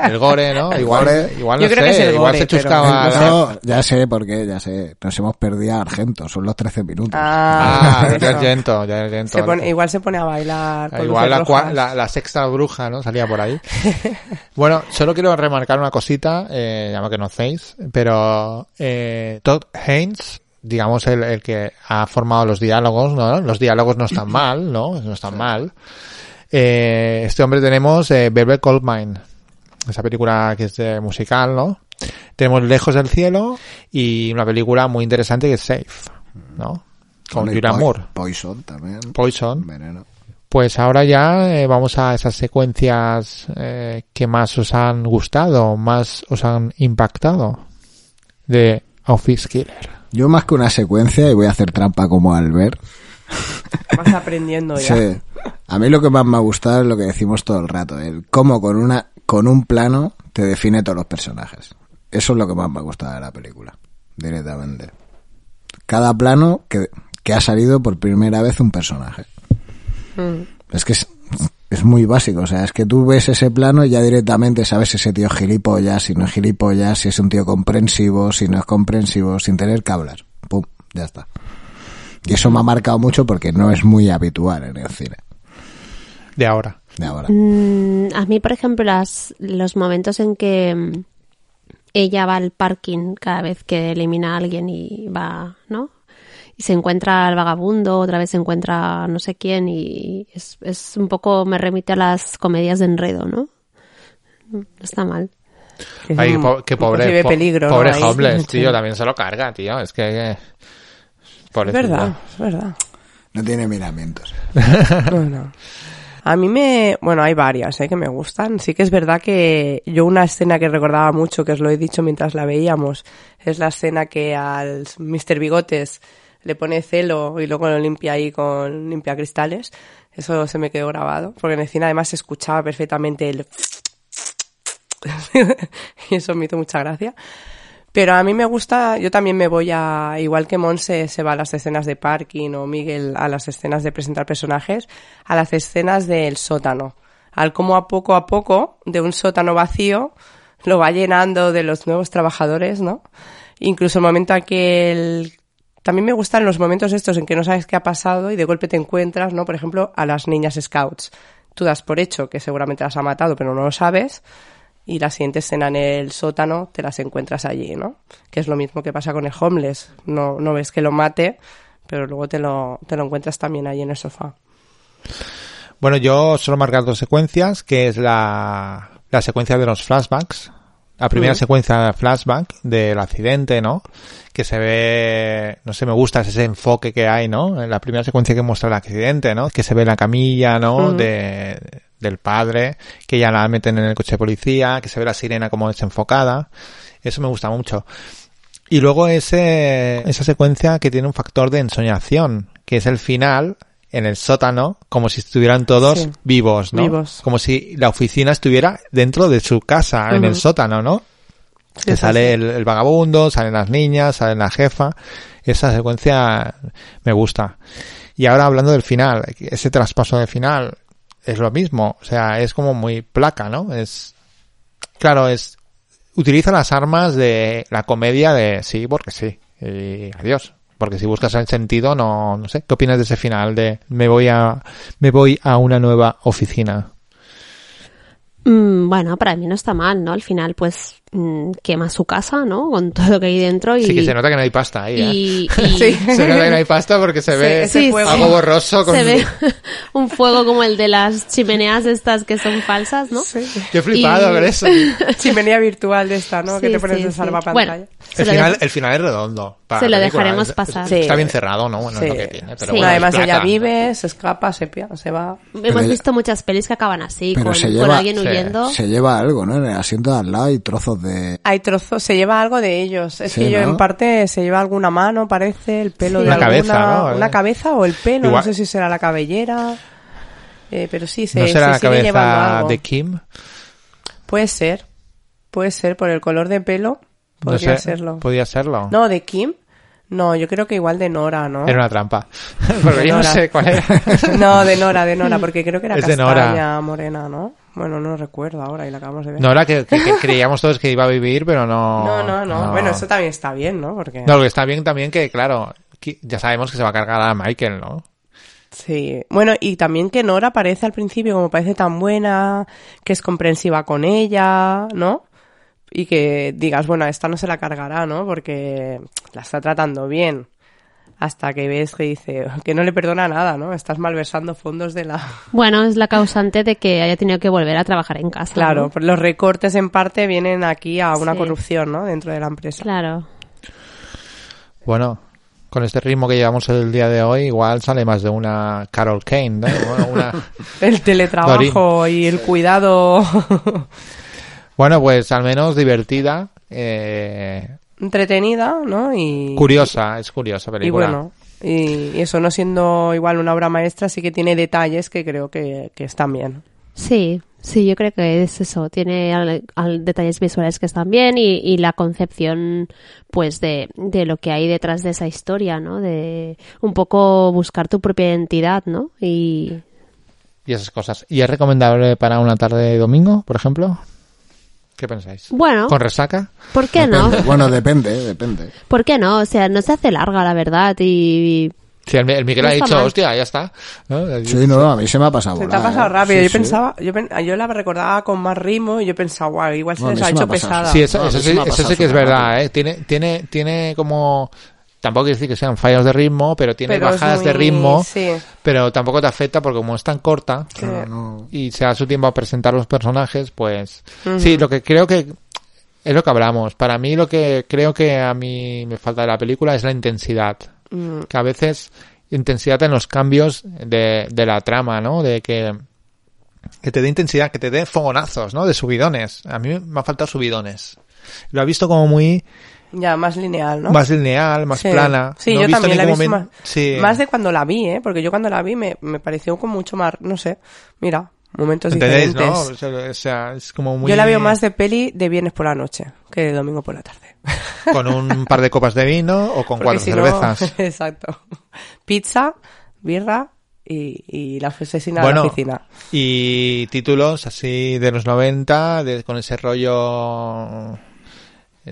El gore, ¿no? El (laughs) Igual, gore. igual Yo no creo sé, que es el igual gore, se pero- chuscaba. No, ya sé por qué, ya sé. Nos hemos perdido a Argento, son los 13 minutos. Ah, Ah, ya Argento, ya Argento. Se pone- igual se pone a bailar. Con Igual la, cua- la, la sexta bruja, ¿no? Salía por ahí. (laughs) bueno, solo quiero remarcar una cosita, eh, ya me conocéis, pero eh, Todd Haynes, digamos el, el que ha formado los diálogos, ¿no? Los diálogos no están mal, ¿no? No están mal. Eh, este hombre tenemos eh, Velvet Goldmine, esa película que es de musical, ¿no? Tenemos Lejos del Cielo y una película muy interesante que es Safe, ¿no? Con Bueno, Poi- Moore. Poison también. Poison. Veneno. Pues ahora ya eh, vamos a esas secuencias eh, que más os han gustado, más os han impactado de Office Killer. Yo más que una secuencia, y voy a hacer trampa como Albert, Vas aprendiendo ya. sí, A mí lo que más me ha gustado es lo que decimos todo el rato, el cómo con una con un plano te define todos los personajes. Eso es lo que más me ha gustado de la película, directamente. Cada plano que, que ha salido por primera vez un personaje. Mm. Es que es, es muy básico, o sea, es que tú ves ese plano y ya directamente sabes si ese tío es gilipollas, si no es gilipollas, si es un tío comprensivo, si no es comprensivo, sin tener que hablar. Pum, ya está. Y eso me ha marcado mucho porque no es muy habitual en el cine. De ahora. De ahora. Mm, a mí, por ejemplo, las, los momentos en que mm, ella va al parking cada vez que elimina a alguien y va, ¿no? Y se encuentra al vagabundo, otra vez se encuentra no sé quién y es, es un poco, me remite a las comedias de enredo, ¿no? No está mal. Ay, po- qué pobre, po- peligro, ¿no? pobre homeless, Sí. (laughs) tío, también se lo carga, tío. Es que... Es pobrecito. verdad, es verdad. No tiene miramientos. (laughs) No, no. A mí me, bueno, hay varias ¿eh? que me gustan. Sí que es verdad que yo una escena que recordaba mucho, que os lo he dicho mientras la veíamos, es la escena que al Mr. Bigotes le pone celo y luego lo limpia ahí con limpia cristales. Eso se me quedó grabado, porque en el cine además se escuchaba perfectamente el (laughs) y eso me hizo mucha gracia. Pero a mí me gusta, yo también me voy a, igual que Monse se va a las escenas de parking o Miguel a las escenas de presentar personajes, a las escenas del sótano. Al cómo a poco a poco, de un sótano vacío, lo va llenando de los nuevos trabajadores, ¿no? Incluso el momento en que el... También me gustan los momentos estos en que no sabes qué ha pasado y de golpe te encuentras, ¿no? Por ejemplo, a las niñas scouts. Tú das por hecho que seguramente las ha matado, pero no lo sabes y la siguiente escena en el sótano te las encuentras allí, ¿no? Que es lo mismo que pasa con el homeless. No, no ves que lo mate, pero luego te lo, te lo encuentras también allí en el sofá. Bueno, yo solo he marcado dos secuencias, que es la, la secuencia de los flashbacks. La primera secuencia flashback del accidente, ¿no? Que se ve, no sé, me gusta ese enfoque que hay, ¿no? En la primera secuencia que muestra el accidente, ¿no? Que se ve la camilla, ¿no? Mm. De, del padre, que ya la meten en el coche de policía, que se ve la sirena como desenfocada. Eso me gusta mucho. Y luego ese, esa secuencia que tiene un factor de ensoñación, que es el final, en el sótano, como si estuvieran todos Sí. vivos, ¿no? Vivos. Como si la oficina estuviera dentro de su casa, en el sótano, ¿no? que sale el, el vagabundo, salen las niñas, sale la jefa. Esa secuencia me gusta. Y ahora hablando del final, ese traspaso de final es lo mismo. O sea, es como muy placa, ¿no? Es, claro, es, utiliza las armas de la comedia de sí, porque sí. Y adiós. Porque si buscas el sentido, no, no sé. ¿Qué opinas de ese final de me voy a, me voy a una nueva oficina? Mm, bueno, para mí no está mal, ¿no? Al final, pues, quema su casa, ¿no? Con todo lo que hay dentro y... Sí, que se nota que no hay pasta ahí, ¿eh? y, (laughs) y- Se nota que no hay pasta porque se Sí, ve fuego. algo borroso con Se ve (laughs) un fuego como el de las chimeneas estas que son falsas, ¿no? Yo he flipado Y- con eso. (laughs) Chimenea virtual de esta, ¿no? que Sí, te pones sí, de sí. salvapantalla. Bueno, El final, dejo- el final es redondo. para se lo dejaremos pasar. es- Sí. Está bien cerrado, ¿no? Bueno, es lo Sí. que tiene. Pero Sí. bueno, Además ella vive, se escapa, se, pia- se va. Hemos Pero- visto muchas pelis que acaban así, Pero con, se con lleva- alguien sí, huyendo. Se lleva algo, ¿no? En el asiento de al lado hay trozos de... Hay trozos, se lleva algo de ellos. Es Sí, que yo ¿no? en parte se lleva alguna mano, parece, el pelo Sí. de Una alguna, cabeza, ¿no? una cabeza o el pelo, Igual- no sé si será la cabellera. Eh, pero sí, se, ¿No será se la sigue llevando algo. de Kim? Puede ser, puede ser, por el color de pelo, No podría sé, serlo. Podría serlo. No, de Kim, no, yo creo que igual de Nora, ¿no? Era una trampa. (laughs) Porque yo no sé cuál era. (laughs) no, de Nora, de Nora, porque creo que era Es de castaña Nora. morena, ¿no? Bueno, no recuerdo ahora y la acabamos de ver. No era que, que- que creíamos todos que iba a vivir, pero no. no, no, no. Bueno, eso también está bien, ¿no? Porque... No, lo que está bien también que, claro, que ya sabemos que se va a cargar a Michael, ¿no? Sí, bueno, y también que Nora parece al principio como parece tan buena, que es comprensiva con ella, ¿no? Y que digas, bueno, esta no se la cargará, ¿no? Porque la está tratando bien. Hasta que ves que dice que no le perdona nada, ¿no? Estás malversando fondos de la... (laughs) Bueno, es la causante de que haya tenido que volver a trabajar en casa. Claro, ¿no? los recortes en parte vienen aquí a una Sí. corrupción, ¿no? Dentro de la empresa. Claro. Bueno, con este ritmo que llevamos el día de hoy, igual sale más de una Carol Kane, ¿no? Una- (laughs) El teletrabajo y el cuidado Bueno, pues al menos divertida, eh, entretenida, ¿no? Y, curiosa, es curiosa y película. bueno, Y, y eso no siendo igual una obra maestra, sí que tiene detalles que creo que, que están bien. Sí, sí, yo creo que es eso. Tiene al- al- detalles visuales que están bien y, y la concepción, pues, de, de lo que hay detrás de esa historia, ¿no? De un poco buscar tu propia identidad, ¿no? Y Y esas cosas. ¿Y es recomendable para una tarde de domingo, por ejemplo? ¿Qué pensáis? Bueno. ¿Con resaca? ¿por qué no? Bueno, depende, depende. ¿Por qué no? O sea, no se hace larga, la verdad, y... Sí, el, el Miguel No ha dicho, mal. hostia, ya está. ¿no? Sí, no, a mí se me ha pasado Se te ha pasado ¿eh? rápido. Sí, yo sí. pensaba, yo, pen- yo la recordaba con más ritmo y yo pensaba, guau, igual se No, les ha hecho pesada. Sí, eso, eso eso sí que es verdad, rápido. ¿eh? Tiene, tiene, tiene como... Tampoco quiere decir que sean fallos de ritmo, pero tiene Pero bajadas de ritmo, sí. pero tampoco te afecta porque como es tan corta Claro, no. y se da su tiempo a presentar los personajes, pues... Sí, lo que creo que... Es lo que hablamos. Para mí lo que creo que a mí me falta de la película es la intensidad. Mm. Que a veces intensidad en los cambios de, de la trama, ¿no? De que, que te dé intensidad, que te dé fogonazos, ¿no? De subidones. A mí me ha faltado subidones. Lo he visto como muy Ya, más lineal, ¿no? más lineal, más Sí. plana. Sí, No he yo visto también la he visto más, Sí. más de cuando la vi, ¿eh? Porque yo cuando la vi me, me pareció como mucho más, no sé, mira, momentos ¿Entendéis, no? diferentes. O sea, o sea, es como muy... Yo la veo más de peli de viernes por la noche que de domingo por la tarde. (laughs) Con un par de copas de vino o con Porque cuatro si no- cervezas. (laughs) exacto. Pizza, birra y, y la asesina de la oficina. y títulos así de los 90, de, con ese rollo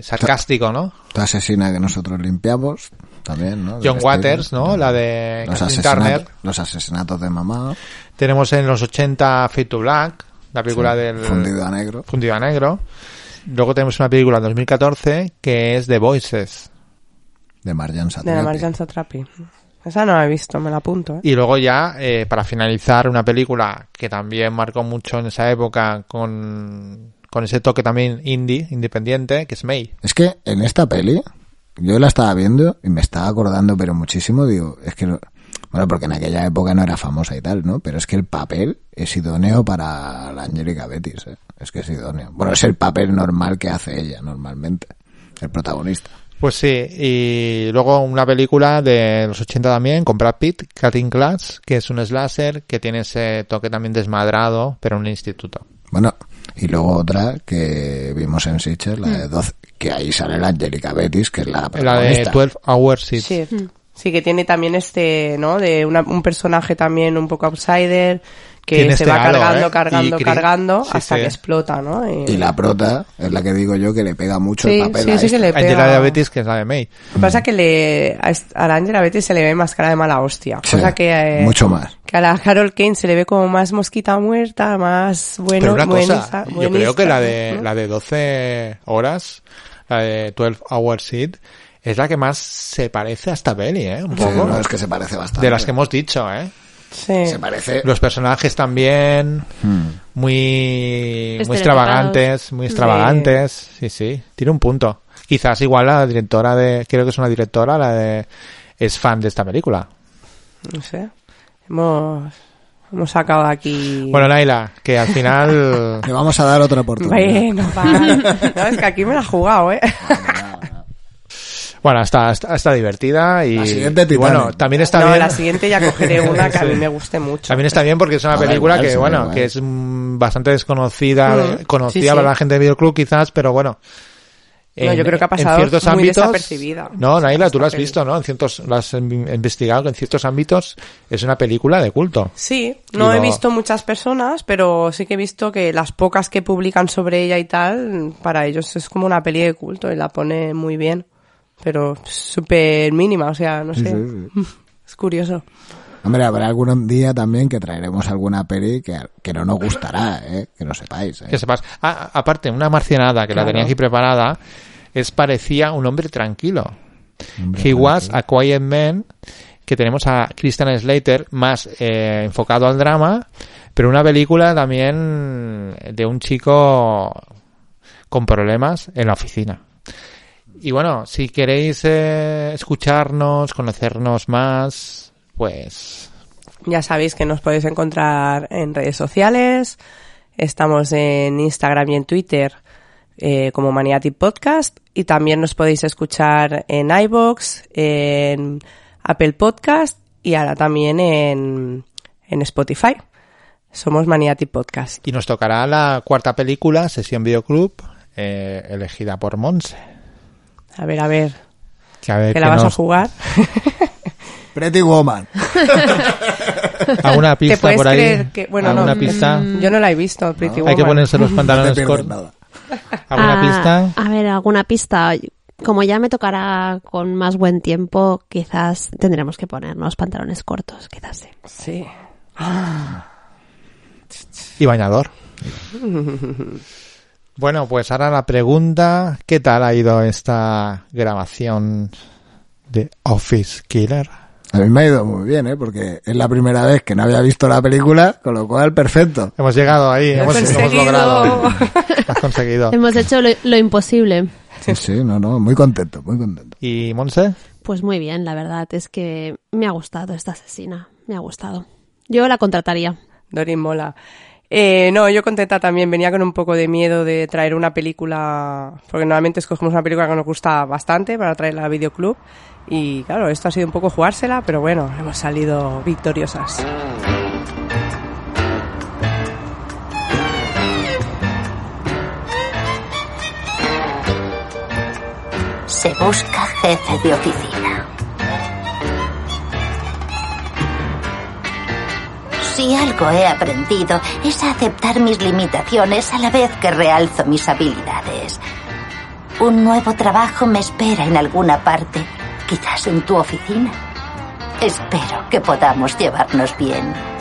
sarcástico, ¿no? Tu asesina que nosotros limpiamos, también, ¿no? John Waters. ¿no? La de Los Kathleen asesinatos, Turner. los asesinatos de mamá, Tenemos en los 80 Fade to Black, la película Sí, del... Fundido a negro. Fundido a negro. Luego tenemos una película en 2014 que es The Voices. de Marjan De la Marjan Satrapi. Esa no la he visto, me la apunto. ¿eh? Y luego ya, eh, para finalizar, una película que también marcó mucho en esa época con, con ese toque también indie, independiente, que es May. Es que en esta peli, yo la estaba viendo y me estaba acordando, pero muchísimo, digo, es que, no- bueno, porque en aquella época no era famosa y tal, ¿no? Pero es que el papel es idóneo para la Angélica Betis, ¿eh? Es que es idóneo. Bueno, es el papel normal que hace ella, normalmente, el protagonista. Pues sí, y luego una película de los 80 también, con Brad Pitt, Cutting Class, que es un slasher que tiene ese toque también desmadrado, pero en un instituto. Bueno, y luego otra que vimos en Sitges, la de 12, que ahí sale la Angélica Betis, que es la La de protagonista. 12 Hours. Sí. Sí, que tiene también este, ¿no? De una- un personaje también un poco outsider que Tiene se este va halo, cargando, ¿eh? cargando, cargando sí, hasta sí. que explota, ¿no? Y- Y la prota es la que digo yo que le pega mucho Sí, el papel sí, a sí que le pega. Angela Diabetes, que es la de May. Lo que pasa es que le, a la Angela Betty se le ve más cara de mala hostia. Sí, cosa que, eh, mucho más. Que a la Carol Kane se le ve como más mosquita muerta, más bueno, Pero una cosa, buenista- yo buenista, creo que la de, ¿no? la de 12 horas, la de 12 Hours Seat, es la que más se parece a esta peli, ¿eh? Un Sí, poco. no, es que se parece bastante. De las que hemos dicho, ¿eh? Sí. Se parece. Los personajes también, Hmm. muy, muy extravagantes, muy extravagantes. Sí, sí, tiene un punto. Quizás igual la directora de, creo que es una directora, la de, es fan de esta película. No sé. Hemos, hemos sacado aquí... Bueno, Naila, que al final... (laughs) Le vamos a dar otra oportunidad. Bueno, vale. No, es que aquí me la he jugado, ¿eh? Bueno, está, está, está divertida y, La siguiente, y Titanic. bueno, también está no, bien. la siguiente ya cogeré una que a mí me guste (laughs) mucho. También está bien porque es una Ah, película igual, que, bueno, igual. que es bastante desconocida, Mm, conocida sí, sí. para la gente de videoclub quizás, pero bueno. No, yo creo que ha pasado en ciertos muy ámbitos, desapercibida. No, Naila, tú lo has visto, ¿no? En ciertos, lo has in- investigado que en ciertos ámbitos es una película de culto. Sí, Y no he lo- visto muchas personas, pero sí que he visto que las pocas que publican sobre ella y tal, para ellos es como una peli de culto y la pone muy bien. Pero súper mínima, o sea, no Sí, sé. sí, (laughs) Es curioso. Hombre, habrá algún día también que traeremos alguna peli que, que no nos gustará, ¿eh? Que lo sepáis, ¿eh? Que sepas. Ah, aparte, una marcianada que la tenía aquí preparada, es parecía un hombre tranquilo. Hombre He was a quiet man, que tenemos a Christian Slater más eh, enfocado al drama, pero una película también de un chico con problemas en la oficina. Y bueno, si queréis eh, escucharnos, conocernos más, pues Ya sabéis que nos podéis encontrar en redes sociales. Estamos en Instagram y en Twitter eh, como Maniatic Podcast. Y también nos podéis escuchar en iBox, en Apple Podcast y ahora también en, en Spotify. Somos Maniati Podcast. Y nos tocará la cuarta película, Sesión Videoclub, eh, elegida por Monse. A ver, a ver. Que a ver ¿Te qué la vas a jugar? (laughs) Pretty Woman. (laughs) ¿Alguna ¿Te pista puedes por ahí? creer que, bueno, ¿Alguna no, pista? mm, yo no la he visto, Pretty Hay que Woman. ponerse los (laughs) pantalones No te cortos. ¿Alguna Ah, pista? A ver, alguna pista. Como ya me tocará con más buen tiempo, quizás tendremos que ponernos pantalones cortos, quizás sí. Sí. Y bañador. Bueno, pues ahora la pregunta, ¿qué tal ha ido esta grabación de Office Killer? A mí me ha ido muy bien, ¿eh? Porque es la primera vez que no había visto la película, con lo cual, perfecto. Hemos llegado ahí, hemos, hemos conseguido. logrado. (laughs) Has conseguido. Hemos hecho lo, lo imposible. Sí, sí, no, no, muy contento, muy contento. ¿Y Monse? Pues muy bien, la verdad es que me ha gustado esta asesina. Me ha gustado. Yo la contrataría. Dorin mola. Eh, no, yo contenta también. Venía con un poco de miedo de traer una película, porque normalmente escogemos una película que nos gusta bastante para traerla al videoclub. Y claro, esto ha sido un poco jugársela, pero bueno, hemos salido victoriosas. Se busca jefe de oficina. Si algo he aprendido es aceptar mis limitaciones a la vez que realzo mis habilidades. Un nuevo trabajo me espera en alguna parte, quizás en tu oficina. Espero que podamos llevarnos bien.